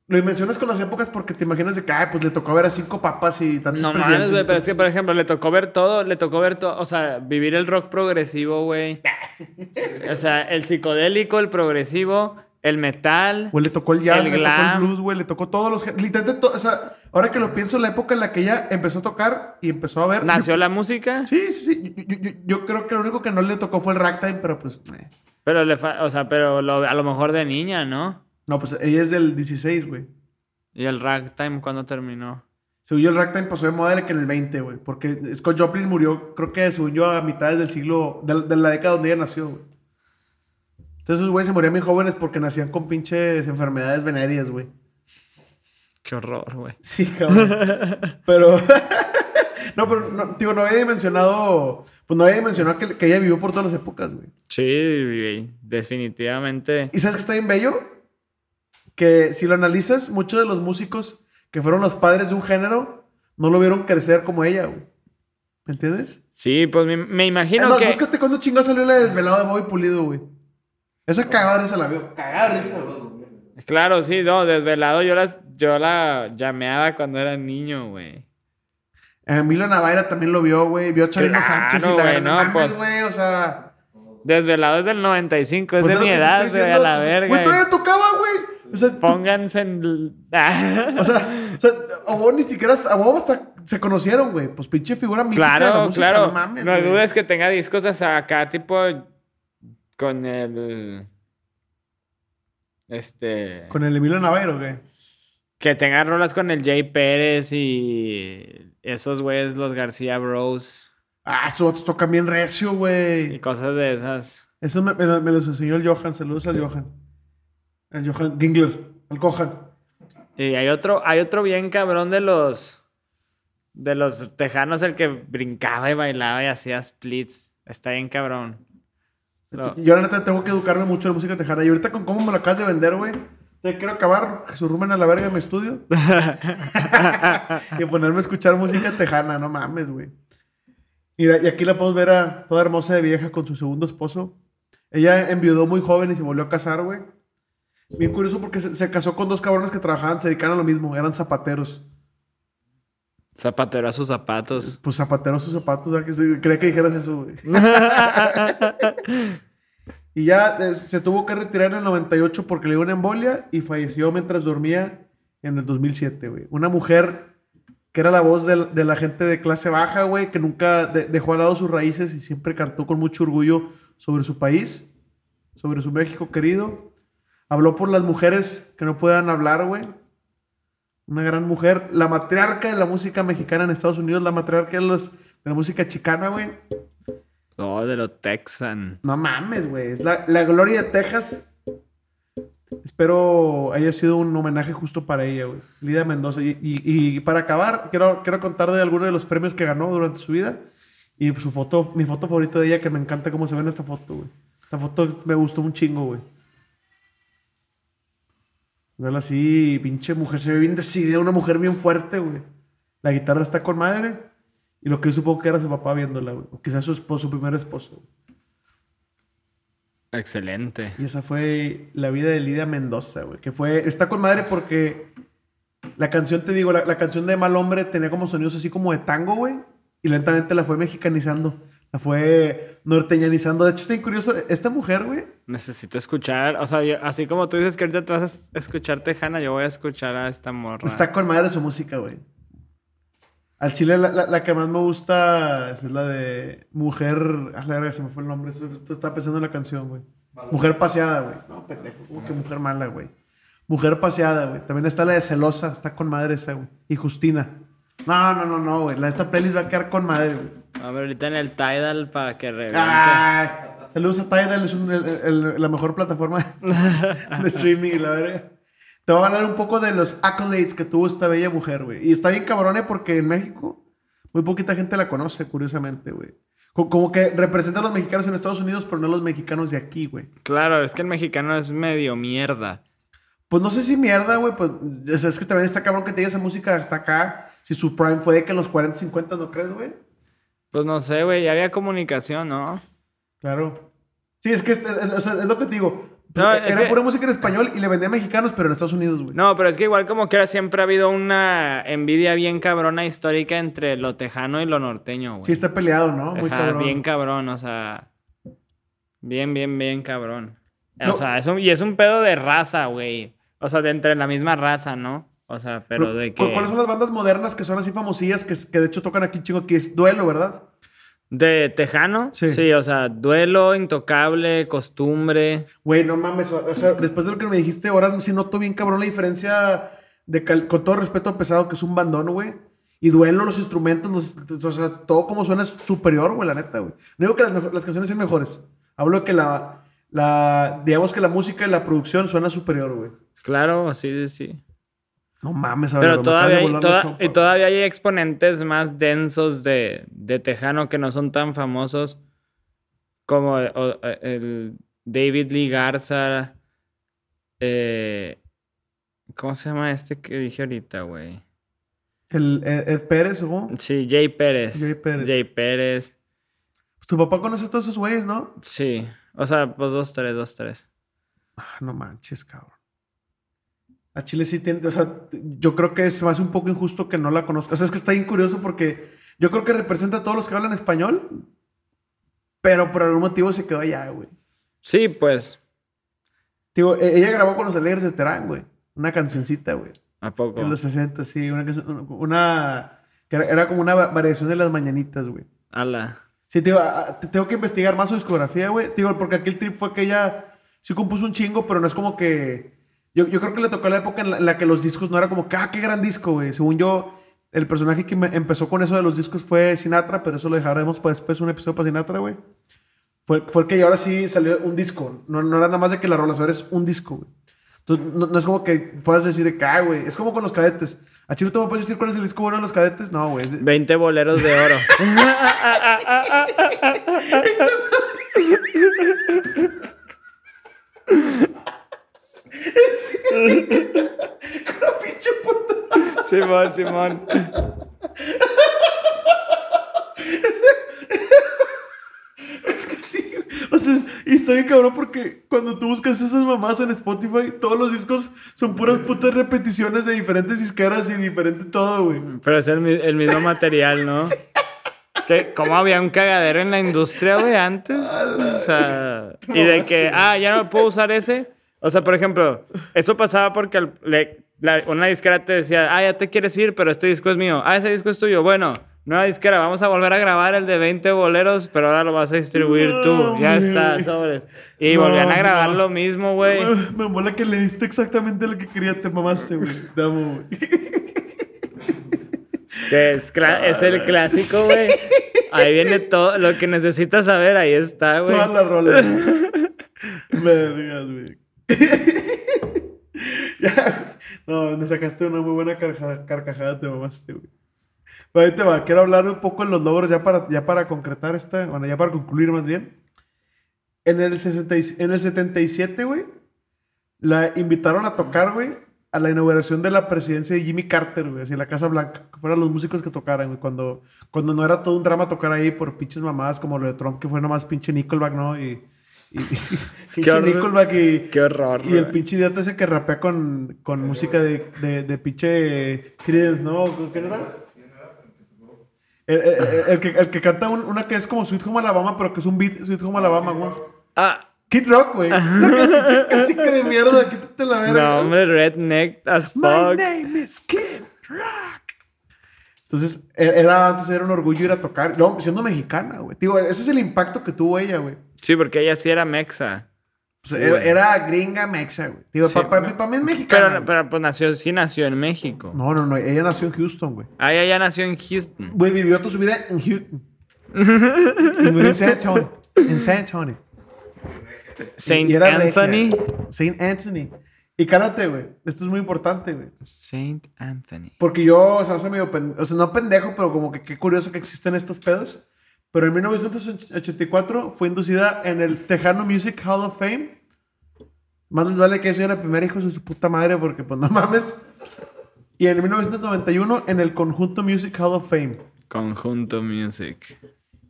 lo mencionas con las épocas porque te imaginas de que, ay, pues le tocó ver a cinco papas y tantos No mames, presidentes. güey, pero es que, por ejemplo, le tocó ver todo, le tocó ver todo, o sea, vivir el rock progresivo, güey. O sea, el psicodélico, el progresivo, el metal. Güey, le tocó el jazz, El le tocó glam. el blues, güey, le tocó todos los... Literalmente, to- o sea, ahora que lo pienso, la época en la que ella empezó a tocar y empezó a ver... Nació la música, Sí, sí, sí. Yo, yo- yo- yo creo que lo único que no le tocó fue el ragtime, pero pues... eh. pero le fa- o sea, pero lo- a lo mejor de niña, ¿no? No, pues ella es del 16, güey. Y el ragtime, ¿cuándo terminó? Según yo, el ragtime pasó de moda que en el 20, güey. Porque Scott Joplin murió, creo que según yo, a mitades del siglo... De, de la década donde ella nació, güey. Entonces esos güeyes se morían muy jóvenes porque nacían con pinches enfermedades venéreas, güey. Qué horror, güey. Sí, cabrón. pero... no, pero, no, digo, no había dimensionado... Pues no había dimensionado que, que ella vivió por todas las épocas, güey. Sí, güey, definitivamente. ¿Y sabes qué está bien bello? Que si lo analizas, muchos de los músicos que fueron los padres de un género no lo vieron crecer como ella, güey. ¿Me entiendes? Sí, pues me, imagino más, que... búscate cuando chingado salió la de desvelado de Bobby Pulido, güey. Esa cagada risa la veo. Cagada risa, güey. Claro, sí, no, desvelado yo la, yo la llameaba cuando era niño, güey. Emilio Navaira también lo vio, güey. Vio a Chavino Claro, Sánchez y la güey, no, mames, pues- güey. O sea... Desvelado es del 95, es pues de mi edad, güey, a la pues, verga. Güey, todavía tocaba, güey. O sea, tú- Pónganse en... o sea, o sea, a vos ni siquiera, a vos hasta se conocieron, güey. Pues pinche figura mítica de la claro, música, claro. no mames, no dudes que tenga discos hasta acá, tipo... Con el... Este... Con el Emilio Navairo, güey. Que tenga rolas con el Jay Pérez y... Esos güeyes, los García Bros. Ah, esos otros tocan bien recio, Y güey. cosas de esas. Eso me, me, me los enseñó el Johan. Saludos al Johan. El Johan Gingler. Al Cohan. Y hay otro, hay otro bien cabrón de los de los tejanos, el que brincaba y bailaba y hacía splits. Está bien cabrón. Lo- Yo la neta tengo que educarme mucho de música tejana. Y ahorita con cómo me lo acabas de vender, güey. Te quiero acabar, que surrumen a la verga en mi estudio. y ponerme a escuchar música tejana, no mames, güey. Mira, y aquí la podemos ver a toda hermosa de vieja con su segundo esposo. Ella enviudó muy joven y se volvió a casar, güey. Bien curioso porque se, se casó con dos cabrones que trabajaban, se dedicaban a lo mismo, eran zapateros. Zapatero a sus zapatos. Pues zapateros sus zapatos, o sea, que se, creía que dijeras eso, güey. Y ya eh, se tuvo que retirar en el 98 porque le dio una embolia y falleció mientras dormía en el 2007, güey. Una mujer que era la voz de, de la gente de clase baja, güey, que nunca de- dejó al lado sus raíces y siempre cantó con mucho orgullo sobre su país, sobre su México querido. Habló por las mujeres que no puedan hablar, güey. Una gran mujer, la matriarca de la música mexicana en Estados Unidos, la matriarca de, los, de la música chicana, güey. Oh, de los Texan. No mames, güey. Es la, la gloria de Texas. Espero haya sido un homenaje justo para ella, güey. Lidia Mendoza. Y, y- y para acabar, quiero, quiero contar de algunos de los premios que ganó durante su vida. Y su foto, mi foto favorita de ella, que me encanta cómo se ve en esta foto, güey. Esta foto me gustó un chingo, güey. Verla así, pinche mujer, se ve bien decidida, una mujer bien fuerte, güey. La guitarra está con madre. Y lo que yo supongo que era su papá viéndola, güey. O quizás su esposo, su primer esposo. güey. Excelente. Y esa fue la vida de Lidia Mendoza, güey. Que fue. Está con madre porque. La canción, te digo, la, la canción de Mal Hombre tenía como sonidos así como de tango, güey. Y lentamente la fue mexicanizando. La fue norteñanizando. De hecho, está curioso. Esta mujer, güey. Necesito escuchar, o sea, yo- así como tú dices que ahorita te vas a es- escuchar Tejana, yo voy a escuchar a esta morra. Está con madre su música, güey. Al chile, la, la- la que más me gusta es la de Mujer. Ah, la verga, se me fue el nombre. Estaba pensando en la canción, güey. Mujer paseada, güey. No, pendejo. Como que mujer mala, güey. Mujer paseada, güey. También está la de Celosa. Está con madre esa, güey. Y Justina. No, no, no, no, güey. Esta playlist va a quedar con madre, güey. A ver, ahorita en el Tidal para que reviente. Ay, saludos a Tidal. Es un- el- el- la mejor plataforma de streaming la verga. Te voy a hablar un poco de los accolades que tuvo esta bella mujer, güey. Y está bien cabrone porque en México muy poquita gente la conoce, curiosamente, güey. Co- Como que representa a los mexicanos en Estados Unidos, pero no a los mexicanos de aquí, güey. Claro, es que el mexicano es medio mierda. Pues no sé si mierda, güey. Pues es que también está cabrón que te diga esa música hasta acá. Si su prime fue de que en los 40, 50, ¿no crees, güey? Pues no sé, güey, ya había comunicación, ¿no? Claro. Sí, es que es, lo que te digo. Pues, No, era que- pura música en español y le vendía a mexicanos, pero en Estados Unidos, güey. No, pero es que igual como que era siempre ha habido una envidia bien cabrona histórica entre lo tejano y lo norteño, güey. Sí, está peleado, ¿no? Muy cabrón. bien cabrón, o sea. Bien, bien, bien cabrón. O sea, es un, y es un pedo de raza, güey. O sea, de entre la misma raza, ¿no? O sea, pero de ¿cu- que. ¿Cuáles son las bandas modernas que son así famosillas que, que de hecho tocan aquí chingo? Que es Duelo, ¿verdad? De tejano. Sí. Sí. o sea, duelo, intocable, costumbre. Güey, no mames. O sea, después de lo que me dijiste, ahora sí noto bien cabrón la diferencia de cal- con todo respeto a pesado que es un bandón, güey. Y duelo, los instrumentos, los- o sea, todo como suena es superior, güey, la neta, güey. No digo que las, canciones sean mejores. Hablo de que la, la, digamos que la música y la producción suena superior, güey. Claro, sí, sí, sí. No mames, a ver, Pero todavía hay, toda- y todavía hay exponentes más densos de, de tejano que no son tan famosos como el, o- el David Lee Garza. eh, ¿Cómo se llama este que dije ahorita, güey? El Ed, Ed Pérez, ¿o? Sí, Jay Pérez. Jay Pérez. Jay Pérez. Pues tu papá conoce a todos esos güeyes, ¿no? Sí. O sea, pues dos, tres, dos, tres. Ah, no manches, cabrón. A Chile sí tiene, o sea, yo creo que se me hace un poco injusto que no la conozca. O sea, es que está bien curioso porque yo creo que representa a todos los que hablan español, pero por algún motivo se quedó allá, güey. Sí, pues. Digo, e- ella grabó con los Alegres de Terán, güey. Una cancioncita, güey. ¿A poco? En los 60, sí. Una, que era, era como una va- variación de las mañanitas, güey. Ala. Sí, tío, tengo que investigar más su discografía, güey. Digo, porque aquí el trip fue que ella sí compuso un chingo, pero no es como que. Yo, yo creo que le tocó la época en la, en la que los discos no era como que, ah, qué gran disco, güey. Según yo, el personaje que me- empezó con eso de los discos fue Sinatra, pero eso lo dejaremos para después, un episodio para Sinatra, güey. Fue, fue el que ahora sí salió un disco. No, no era nada más de que la rola es un disco, güey. Entonces, no, no es como que puedas decir de que, ah, güey. Es como con los cadetes. ¿A Chile tú me puedes decir cuál es el disco bueno de los cadetes? No, güey. de- 20 boleros de oro. La pinche puta. Simón, Simón. Es que sí, o sea, y está bien cabrón porque cuando tú buscas esas mamás en Spotify, todos los discos son puras putas repeticiones de diferentes disqueras y diferente todo, güey. Pero es el, mi- el mismo material, ¿no? Es que, ¿cómo había un cagadero en la industria, güey, antes? O sea, y de que, ah, ya no puedo usar ese. O sea, por ejemplo, eso pasaba porque al- le- la- una disquera te decía, ah, ya te quieres ir, pero este disco es mío. Ah, ese disco es tuyo. Bueno, nueva disquera, vamos a volver a grabar el de 20 boleros, pero ahora lo vas a distribuir tú. Ya está, sobres. Y No, volvían a grabar no. lo mismo, güey. Me mola que le diste exactamente lo que quería, te mamaste, güey. Te amo, güey. Es, el clásico, güey. Ahí viene todo lo que necesitas saber, ahí está, güey. Todas las rolas. Vergas, güey. Ya. No, me sacaste una muy buena carcajada, carcajada, te mamaste, güey. Pero ahí te va, quiero hablar un poco de los logros ya para, ya para concretar esta, bueno, ya para concluir más bien. En el, 60 y- en el 77, güey, la invitaron a tocar, güey, a la inauguración de la presidencia de Jimmy Carter, güey, así en la Casa Blanca, que fueran los músicos que tocaran, güey, cuando, cuando no era todo un drama tocar ahí por pinches mamadas como lo de Trump, que fue nomás pinche Nickelback, ¿no? Y, y, y- horror. Qué horror, y el pinche idiota ese que rapea con, con música de, de, de pinche Creedence, ¿no? ¿Qué era? El, el- el- el que, el que canta un- una que es como Sweet Home Alabama, pero que es un beat Sweet Home Alabama, güey. Ah, Kid Rock, güey. Casi que de mierda, quítate la verga. no, hombre, redneck as My fuck. name is Kid Rock. Entonces, e- era antes era un orgullo ir a tocar. No, siendo mexicana, güey. Digo, ese es el impacto que tuvo ella, güey. Sí, porque ella sí era mexa. Era, era gringa mexa, güey. Digo, Sí, para no. mí es mexicana. Pero, pero pues nació, sí nació en México. No, no, no. Ella nació en Houston, güey. Ah, ella ya nació en Houston. Güey, vivió toda su vida en Houston. en San Antonio. En San Antonio. Saint. Anthony. Saint Anthony. Y cálate, güey. Esto es muy importante, güey. Saint Anthony. Porque yo, o sea, hace medio pendejo, o sea, no pendejo, pero como que qué curioso que existen estos pedos. Pero en 1984 fue inducida en el Tejano Music Hall of Fame. Más les vale que yo soy la primera hijo de su puta madre, porque pues no mames. Y en 1991 en el Conjunto Music Hall of Fame. Conjunto Music.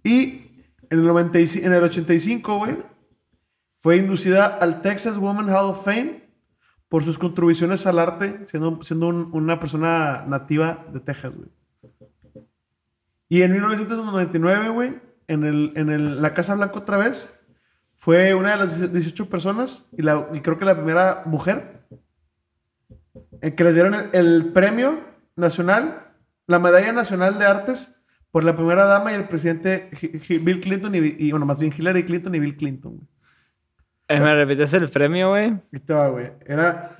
Y en el, 95 en el 85, güey, Fue inducida al Texas Women Hall of Fame por sus contribuciones al arte, siendo, siendo un- una persona nativa de Texas, güey. Y en 1999, güey, en, el, en el- la Casa Blanca otra vez, fue una de las 18 personas y, la, y creo que la primera mujer en que les dieron el, premio nacional, la medalla nacional de artes por la primera dama y el presidente Bill Clinton y, y, bueno, más bien Hillary Clinton y Bill Clinton. güey. Eh, ¿Me repites el premio, güey? Va, güey. Era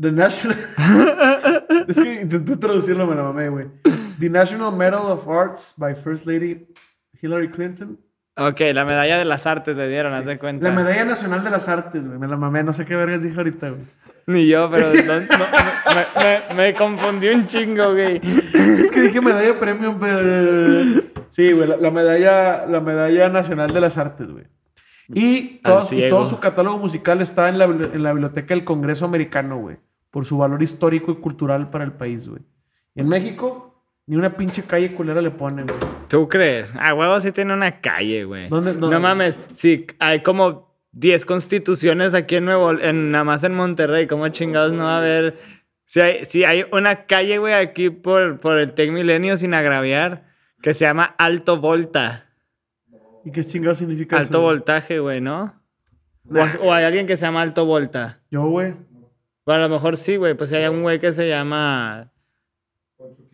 The National... es que intenté traducirlo, me la mamé, güey. The National Medal of Arts by First Lady Hillary Clinton. Ok, la medalla de las artes le dieron, haz de cuenta. La medalla nacional de las artes, güey. Me la mamé. No sé qué vergas dije ahorita, güey. Ni yo, pero no- no- me, me- me confundí un chingo, güey. Es que dije medalla premium, pero... Sí, güey, la, la medalla, la medalla nacional de las artes, güey. Y todo, y todo su catálogo musical está en la, en la biblioteca del Congreso Americano, güey. Por su valor histórico y cultural para el país, güey. Y en México, ni una pinche calle culera le ponen, güey. ¿Tú crees? A huevo sí tiene una calle, güey. ¿Dónde- dónde? No mames, sí, hay como 10 constituciones aquí en Nuevo, en, nada más en Monterrey. ¿Cómo chingados no va a haber? Si hay, sí hay una calle, güey, aquí por, por el Tec Milenio, sin agraviar, que se llama Alto Volta. ¿Y qué chingado significa Alto eso? güey? voltaje, güey, ¿no? O, o hay alguien que se llama Alto Volta. Yo, güey. Bueno, a lo mejor sí, güey. Pues hay un güey que se llama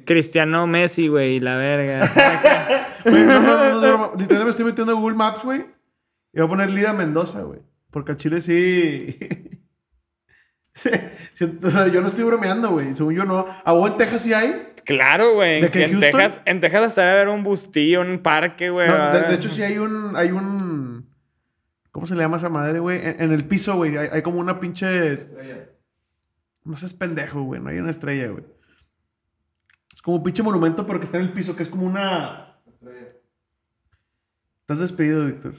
Cristiano Messi, güey, y la verga. Güey, no, no, no. Literalmente me estoy metiendo a Google Maps, güey. Y voy a poner Lida Mendoza, güey. Porque al Chile sí. Sí, o sea, yo no estoy bromeando, güey. Según yo no. ¿A vos en Texas sí hay? claro, güey. ¿De que En Houston? Texas, en Texas hasta debe haber un bustillo, un parque, güey. No, de, de hecho, sí hay un. Hay un. ¿Cómo se le llama esa madre, güey? En, en el piso, güey. Hay, hay como una pinche. No seas pendejo, güey. No hay una estrella, güey. Es como un pinche monumento, pero que está en el piso, que es como una. Estás despedido, Víctor.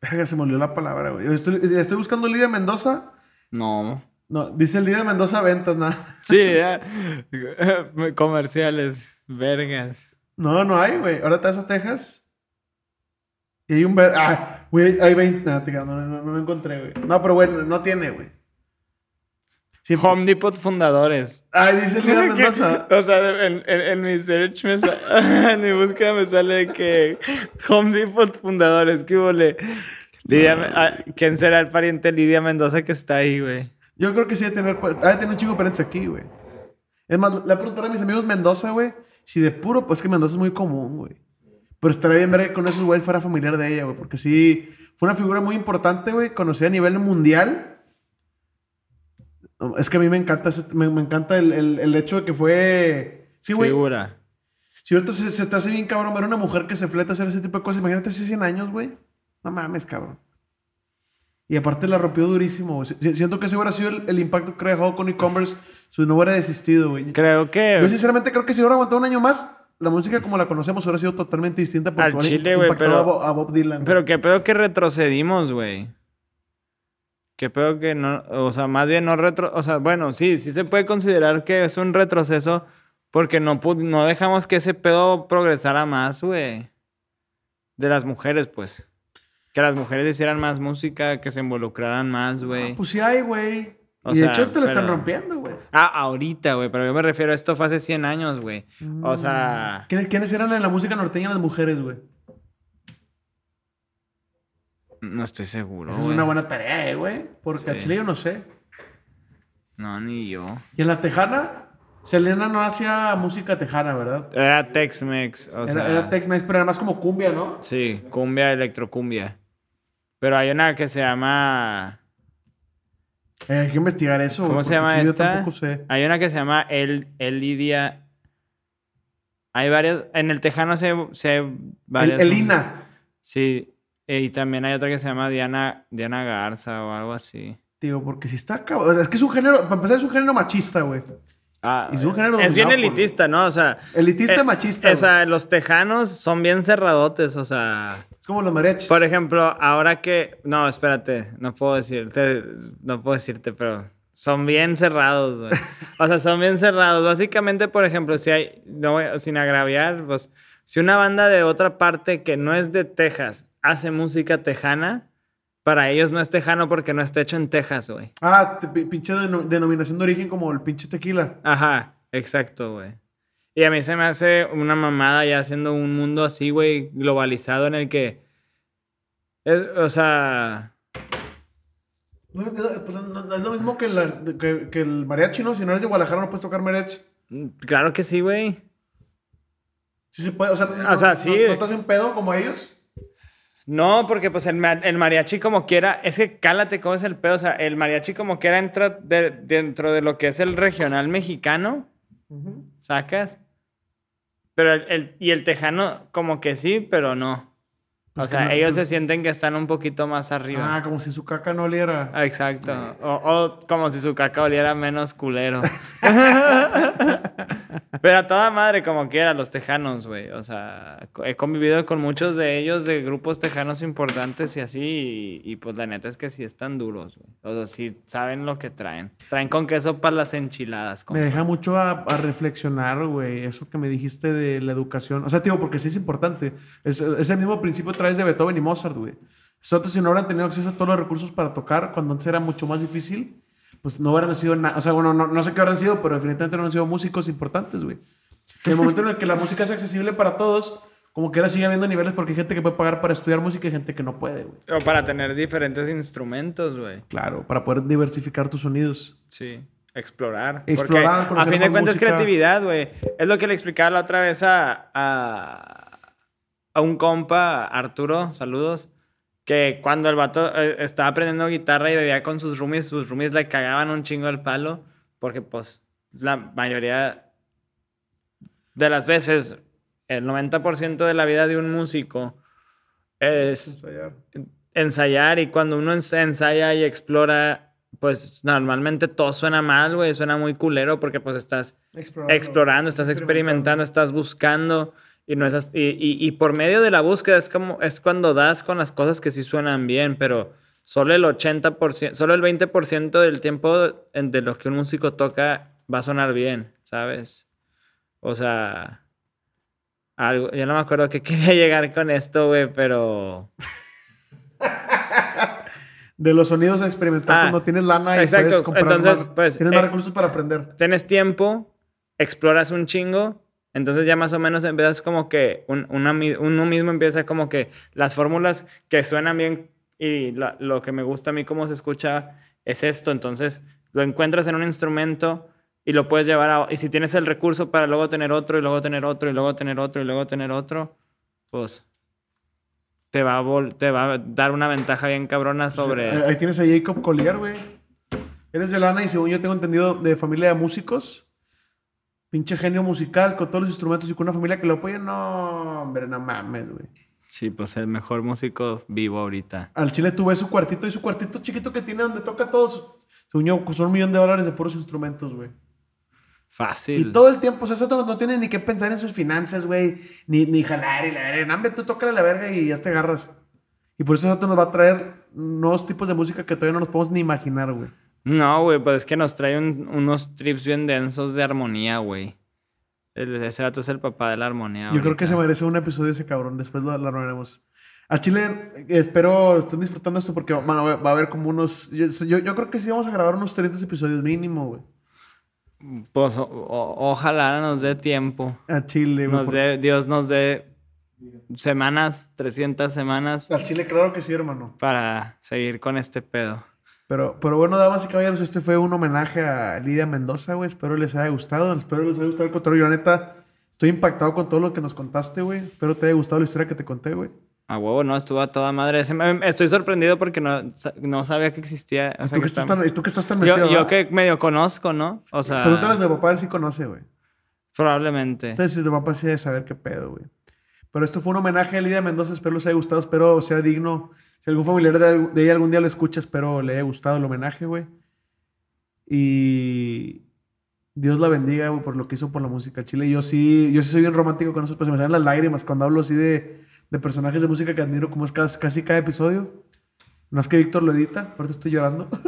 Verga, se me olvidó la palabra, güey. Estoy, estoy buscando Lidia Mendoza. No. No, dice Lidia Mendoza Ventas, nada. Sí, ya. Comerciales. Vergas. No, no hay, güey. Ahora te vas a Texas. Y hay un... ver- Ah, güey, hay 20... No, no, no, no lo encontré, güey. No, pero bueno, no tiene, güey. Sí, Home Depot fundadores. Ay, dice Lidia Mendoza. O sea, en, en- en mi search, me en mi búsqueda me sale que Home Depot fundadores, ¿qué huele? Lidia, ah, ¿Quién será el pariente de Lidia Mendoza que está ahí, güey? Yo creo que sí debe tener... Ha de tener un chingo de parentes aquí, güey. Es más, le voy a preguntar a mis amigos Mendoza, güey. Si de puro... Pues que Mendoza es muy común, güey. Pero estaría bien ver que con esos güeyes fuera familiar de ella, güey. Porque sí... Fue una figura muy importante, güey. Conocida a nivel mundial. Es que a mí me encanta, ese- me, me encanta el, el- el hecho de que fue... Sí, güey. Figura. Si ahorita se, se te hace bien cabrón ver una mujer que se fleta a hacer ese tipo de cosas, imagínate hace 100 años, güey. No mames, cabrón. Y aparte la rompió durísimo, güey. Siento que ese hubiera sido el, el impacto que dejado con e-commerce si no hubiera desistido, güey. Creo que... Yo sinceramente creo que si hubiera aguantado un año más, la música como la conocemos hubiera sido totalmente distinta porque Al chile, güey, pero- a, Bo- a Bob Dylan. Pero qué pedo que retrocedimos, güey. Qué pedo que no, o sea, más bien no retro, o sea, bueno, sí, sí se puede considerar que es un retroceso porque no no dejamos que ese pedo progresara más, güey. De las mujeres, pues. Que las mujeres hicieran más música, que se involucraran más, güey. Pues sí hay, güey. O Y de sea, hecho te lo están rompiendo, güey. Ah, ahorita, güey, pero yo me refiero a esto fue hace 100 años, güey. O sea, ¿Quiénes, quiénes eran en la música norteña las mujeres, güey? no estoy seguro, Esa es una buena tarea, eh, güey. Porque a. Chile yo no sé. No, ni yo. Y en la tejana, Selena no hacía música tejana, ¿verdad? Era Tex-Mex, o era, sea... era Tex-Mex, pero era más como cumbia, ¿no? Sí, cumbia, electrocumbia. Pero hay una que se llama. Eh, hay que investigar eso. ¿Cómo se llama esta? tampoco sé. Hay una que se llama El, El Lidia. Hay varias. En el Tejano se, se El, varias. Elina. Sí. eh, Y también hay otra que se llama Diana, Diana Garza o algo así. Digo, porque si está cabrón. Es que es un género, para empezar, es un género machista, güey. Ah, Y es un género es bien por- elitista, ¿no? O sea. Elitista eh, machista. O sea, los tejanos son bien cerradotes, o sea. Es como los mariachis. Por ejemplo, ahora que. No, espérate, no puedo decirte. No puedo decirte, pero. Son bien cerrados, güey. O sea, son bien cerrados. Básicamente, por ejemplo, si hay. No voy- sin agraviar, pues. Si una banda de otra parte que no es de Texas hace música tejana, para ellos no es tejano porque no está hecho en Texas, güey. Ah, pinche deno- denominación de origen como el pinche tequila. Ajá, exacto, güey. Y a mí se me hace una mamada ya haciendo un mundo así, güey, globalizado en el que... es- o sea... No, no, pues, no- es lo mismo que, la- que- que el mariachi, ¿no? Si no eres de Guadalajara no puedes tocar mariachi. Claro que sí, güey. Sí se puede, o sea, O sea, sí. ¿No, no te hacen pedo como ellos? No, porque pues el, el mariachi como quiera, es que cálate cómo es el pedo, o sea, el mariachi como quiera entra de- dentro de lo que es el regional mexicano, ¿sacas? Pero el, el- y el tejano como que sí, pero no. O Pues que sea, no, ellos pues- se sienten que están un poquito más arriba. Ah, como si su caca no oliera. Ah, Exacto. O, o como si su caca oliera menos culero. Pero a toda madre, como quiera, los tejanos, güey. O sea, he convivido con muchos de ellos de grupos tejanos importantes y así. Y, y, pues la neta es que sí están duros, güey. O sea, sí saben lo que traen. Traen con queso para las enchiladas. Me deja mucho a, a reflexionar, güey, eso que me dijiste de la educación. O sea, tío, porque sí es importante. Es, es el mismo principio a través de Beethoven y Mozart, güey. Nosotros si no hubieran tenido acceso a todos los recursos para tocar, cuando antes era mucho más difícil, pues no hubieran sido nada. O sea, bueno, no, no sé qué hubieran sido, pero definitivamente no han sido músicos importantes, güey. En el momento en el que la música es accesible para todos, como que ahora sigue habiendo niveles porque hay gente que puede pagar para estudiar música y gente que no puede, güey. O para tener diferentes instrumentos, güey. Claro, para poder diversificar tus sonidos. Sí. Explorar. Explorar, Porque a fin de cuentas es música. creatividad, güey. Es lo que le explicaba la otra vez a, a, a un compa, Arturo, saludos, que cuando el vato eh, estaba aprendiendo guitarra y bebía con sus roomies, sus roomies le cagaban un chingo el palo, porque pues la mayoría de las veces, el 90% de la vida de un músico es Ensayar. ensayar y cuando uno ens- ensaya y explora, pues normalmente todo suena mal, güey, suena muy culero porque pues estás Explorando, explorando, estás experimentando, estás buscando y no estás y, y- y por medio de la búsqueda es como es cuando das con las cosas que sí suenan bien, pero solo el 80%, solo el 20% del tiempo de lo que un músico toca va a sonar bien, ¿sabes? O sea, algo, yo no me acuerdo que quería llegar con esto, güey, pero De los sonidos a experimentar Ah, cuando tienes lana y exacto. puedes comprar Entonces, más, pues, tienes eh, más recursos para aprender. tienes tiempo, exploras un chingo, entonces ya más o menos empiezas como que un- una uno mismo empieza como que las fórmulas que suenan bien y la- lo que me gusta a mí cómo se escucha es esto, entonces lo encuentras en un instrumento y lo puedes llevar a... Y si tienes el recurso para luego tener otro y luego tener otro y luego tener otro y luego tener otro, pues te va a, vol- te va a dar una ventaja bien cabrona sobre... Ahí tienes a Jacob Collier, güey. Eres de lana y según yo tengo entendido de familia de músicos. Pinche genio musical con todos los instrumentos y con una familia que lo apoya. No, hombre, no mames, güey. Sí, pues el mejor músico vivo ahorita. Al chile tú ves su cuartito y su cuartito chiquito que tiene donde toca todos. Según yo, son un millón de dólares de puros instrumentos, güey. Fácil. Y todo el tiempo, o sea, no, no tiene ni que pensar en sus finanzas, güey. Ni, ni jalar y la verga. Nambe, tú tócale la verga y ya te agarras. Y por eso eso nos va a traer nuevos tipos de música que todavía no nos podemos ni imaginar, güey. No, güey, pues es que nos trae un- unos trips bien densos de armonía, güey. Ese vato es el papá de la armonía. Yo creo que se merece un episodio ese cabrón. Después lo, lo. A Chile, espero estén disfrutando esto porque va a haber como unos. Yo, yo, yo creo que sí vamos a grabar unos 30 episodios mínimo, güey. Pues o- o- ojalá nos dé tiempo. A Chile. Nos dé, Dios nos dé semanas, 300 semanas A Chile, claro que sí, hermano. para seguir con este pedo. Pero, pero bueno, damas y caballeros, este fue un homenaje a Lidia Mendoza, güey. Espero les haya gustado. Espero les haya gustado el cotorreo. Yo, la neta, estoy impactado con todo lo que nos contaste, güey. Espero te haya gustado la historia que te conté, güey. A huevo, no, estuvo a toda madre. Estoy sorprendido porque no, no sabía que existía. o ¿Y sea, tú, que estás está- tan, tú que estás tan metido, yo, yo que medio conozco, ¿no? O sea, Pregúntale tu papá ver si conoce, güey. probablemente. Entonces, si tu papá sí debe saber qué pedo, güey. Pero esto fue un homenaje a Lidia Mendoza. Espero les haya gustado. Espero sea digno. Si algún familiar de, de ella algún día lo escucha, espero le haya gustado el homenaje, güey. Y Dios la bendiga, güey, por lo que hizo por la música chile. Yo sí, yo sí soy bien romántico con eso, pues se me salen las lágrimas cuando hablo así de, de personajes de música que admiro, como es casi, casi cada episodio. No es que Víctor lo edita, ahorita estoy llorando.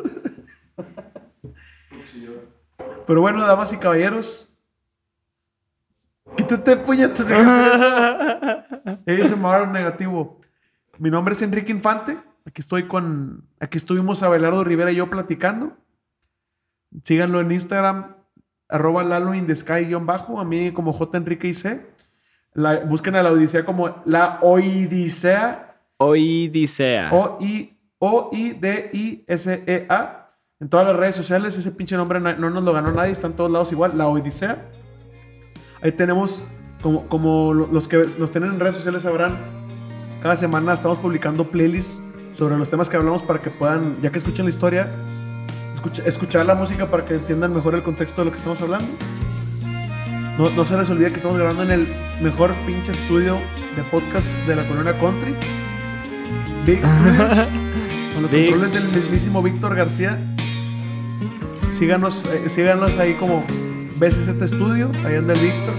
Pero bueno, damas y caballeros. Quítate, puñetas, Mar negativo. Mi nombre es Enrique Infante. Aquí estoy con. Aquí estuvimos Abelardo Rivera y yo platicando. Síganlo en Instagram, arroba Lalo in the sky guion bajo. A mí como J Enrique IC. La, busquen a la Odisea como la Oidisea. Oidisea. O-I- O-I-D-I-S-E-A. En todas las redes sociales, ese pinche nombre no, no nos lo ganó nadie, está en todos lados igual, la Odisea. Ahí tenemos, como, como lo- los que nos tienen en redes sociales sabrán, cada semana estamos publicando playlists sobre los temas que hablamos para que puedan, ya que escuchen la historia, escucha- escuchar la música para que entiendan mejor el contexto de lo que estamos hablando. No, no se les olvide que estamos grabando en el mejor pinche estudio de podcast de la colonia country. Big Studios. con los Big. controles del mismísimo Víctor García. Síganos, eh, síganos ahí como ves este estudio, ahí anda el Víctor.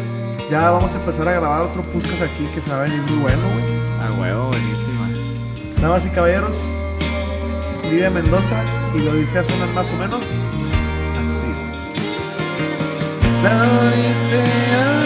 Ya vamos a empezar a grabar otro podcast aquí que se va a venir muy bueno, güey. A huevo, buenísima. Damas y caballeros, Lidia Mendoza y lo dice suenan más o menos así. La Odisea